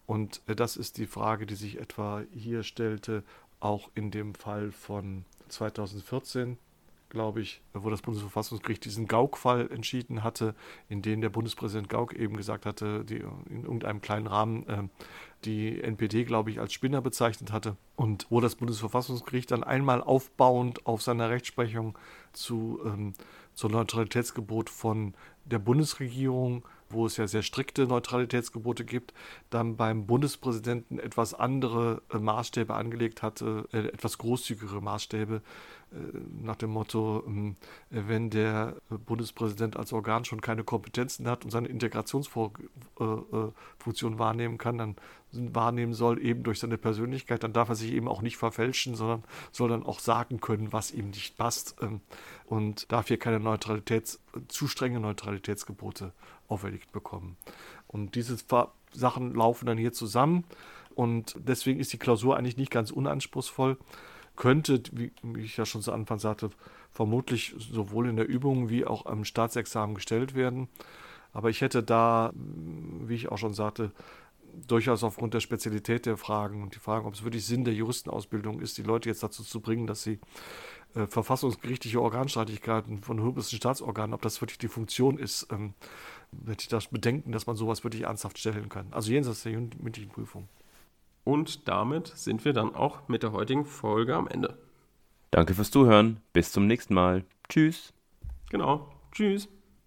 Und äh, das ist die Frage, die sich etwa hier stellte, auch in dem Fall von 2014 glaube ich, wo das Bundesverfassungsgericht diesen Gauck-Fall entschieden hatte, in dem der Bundespräsident Gauck eben gesagt hatte, die in irgendeinem kleinen Rahmen äh, die NPD, glaube ich, als Spinner bezeichnet hatte. Und wo das Bundesverfassungsgericht dann einmal aufbauend auf seiner Rechtsprechung zu, ähm, zum Neutralitätsgebot von der Bundesregierung wo es ja sehr strikte Neutralitätsgebote gibt, dann beim Bundespräsidenten etwas andere äh, Maßstäbe angelegt hatte, äh, etwas großzügigere Maßstäbe, nach dem Motto, ähm, wenn der Bundespräsident als Organ schon keine Kompetenzen hat und seine Integrationsfunktion wahrnehmen kann, dann wahrnehmen soll, eben durch seine Persönlichkeit, dann darf er sich eben auch nicht verfälschen, sondern soll dann auch sagen können, was ihm nicht passt ähm, und darf hier keine Neutralitäts, zu strenge Neutralitätsgebote auferlegt bekommen. Und diese Sachen laufen dann hier zusammen und deswegen ist die Klausur eigentlich nicht ganz unanspruchsvoll. Könnte, wie, ich ja schon zu Anfang sagte, vermutlich sowohl in der Übung wie auch am Staatsexamen gestellt werden. Aber ich hätte da, wie ich auch schon sagte, durchaus aufgrund der Spezialität der Fragen und die Fragen, ob es wirklich Sinn der Juristenausbildung ist, die Leute jetzt dazu zu bringen, dass sie äh, verfassungsgerichtliche Organstreitigkeiten von höchsten Staatsorganen, ob das wirklich die Funktion ist, ähm, hätte ich das Bedenken, dass man sowas wirklich ernsthaft stellen kann. Also jenseits der mündlichen Prüfung. Und damit sind wir dann auch mit der heutigen Folge am Ende. Danke fürs Zuhören. Bis zum nächsten Mal. Tschüss. Genau. Tschüss.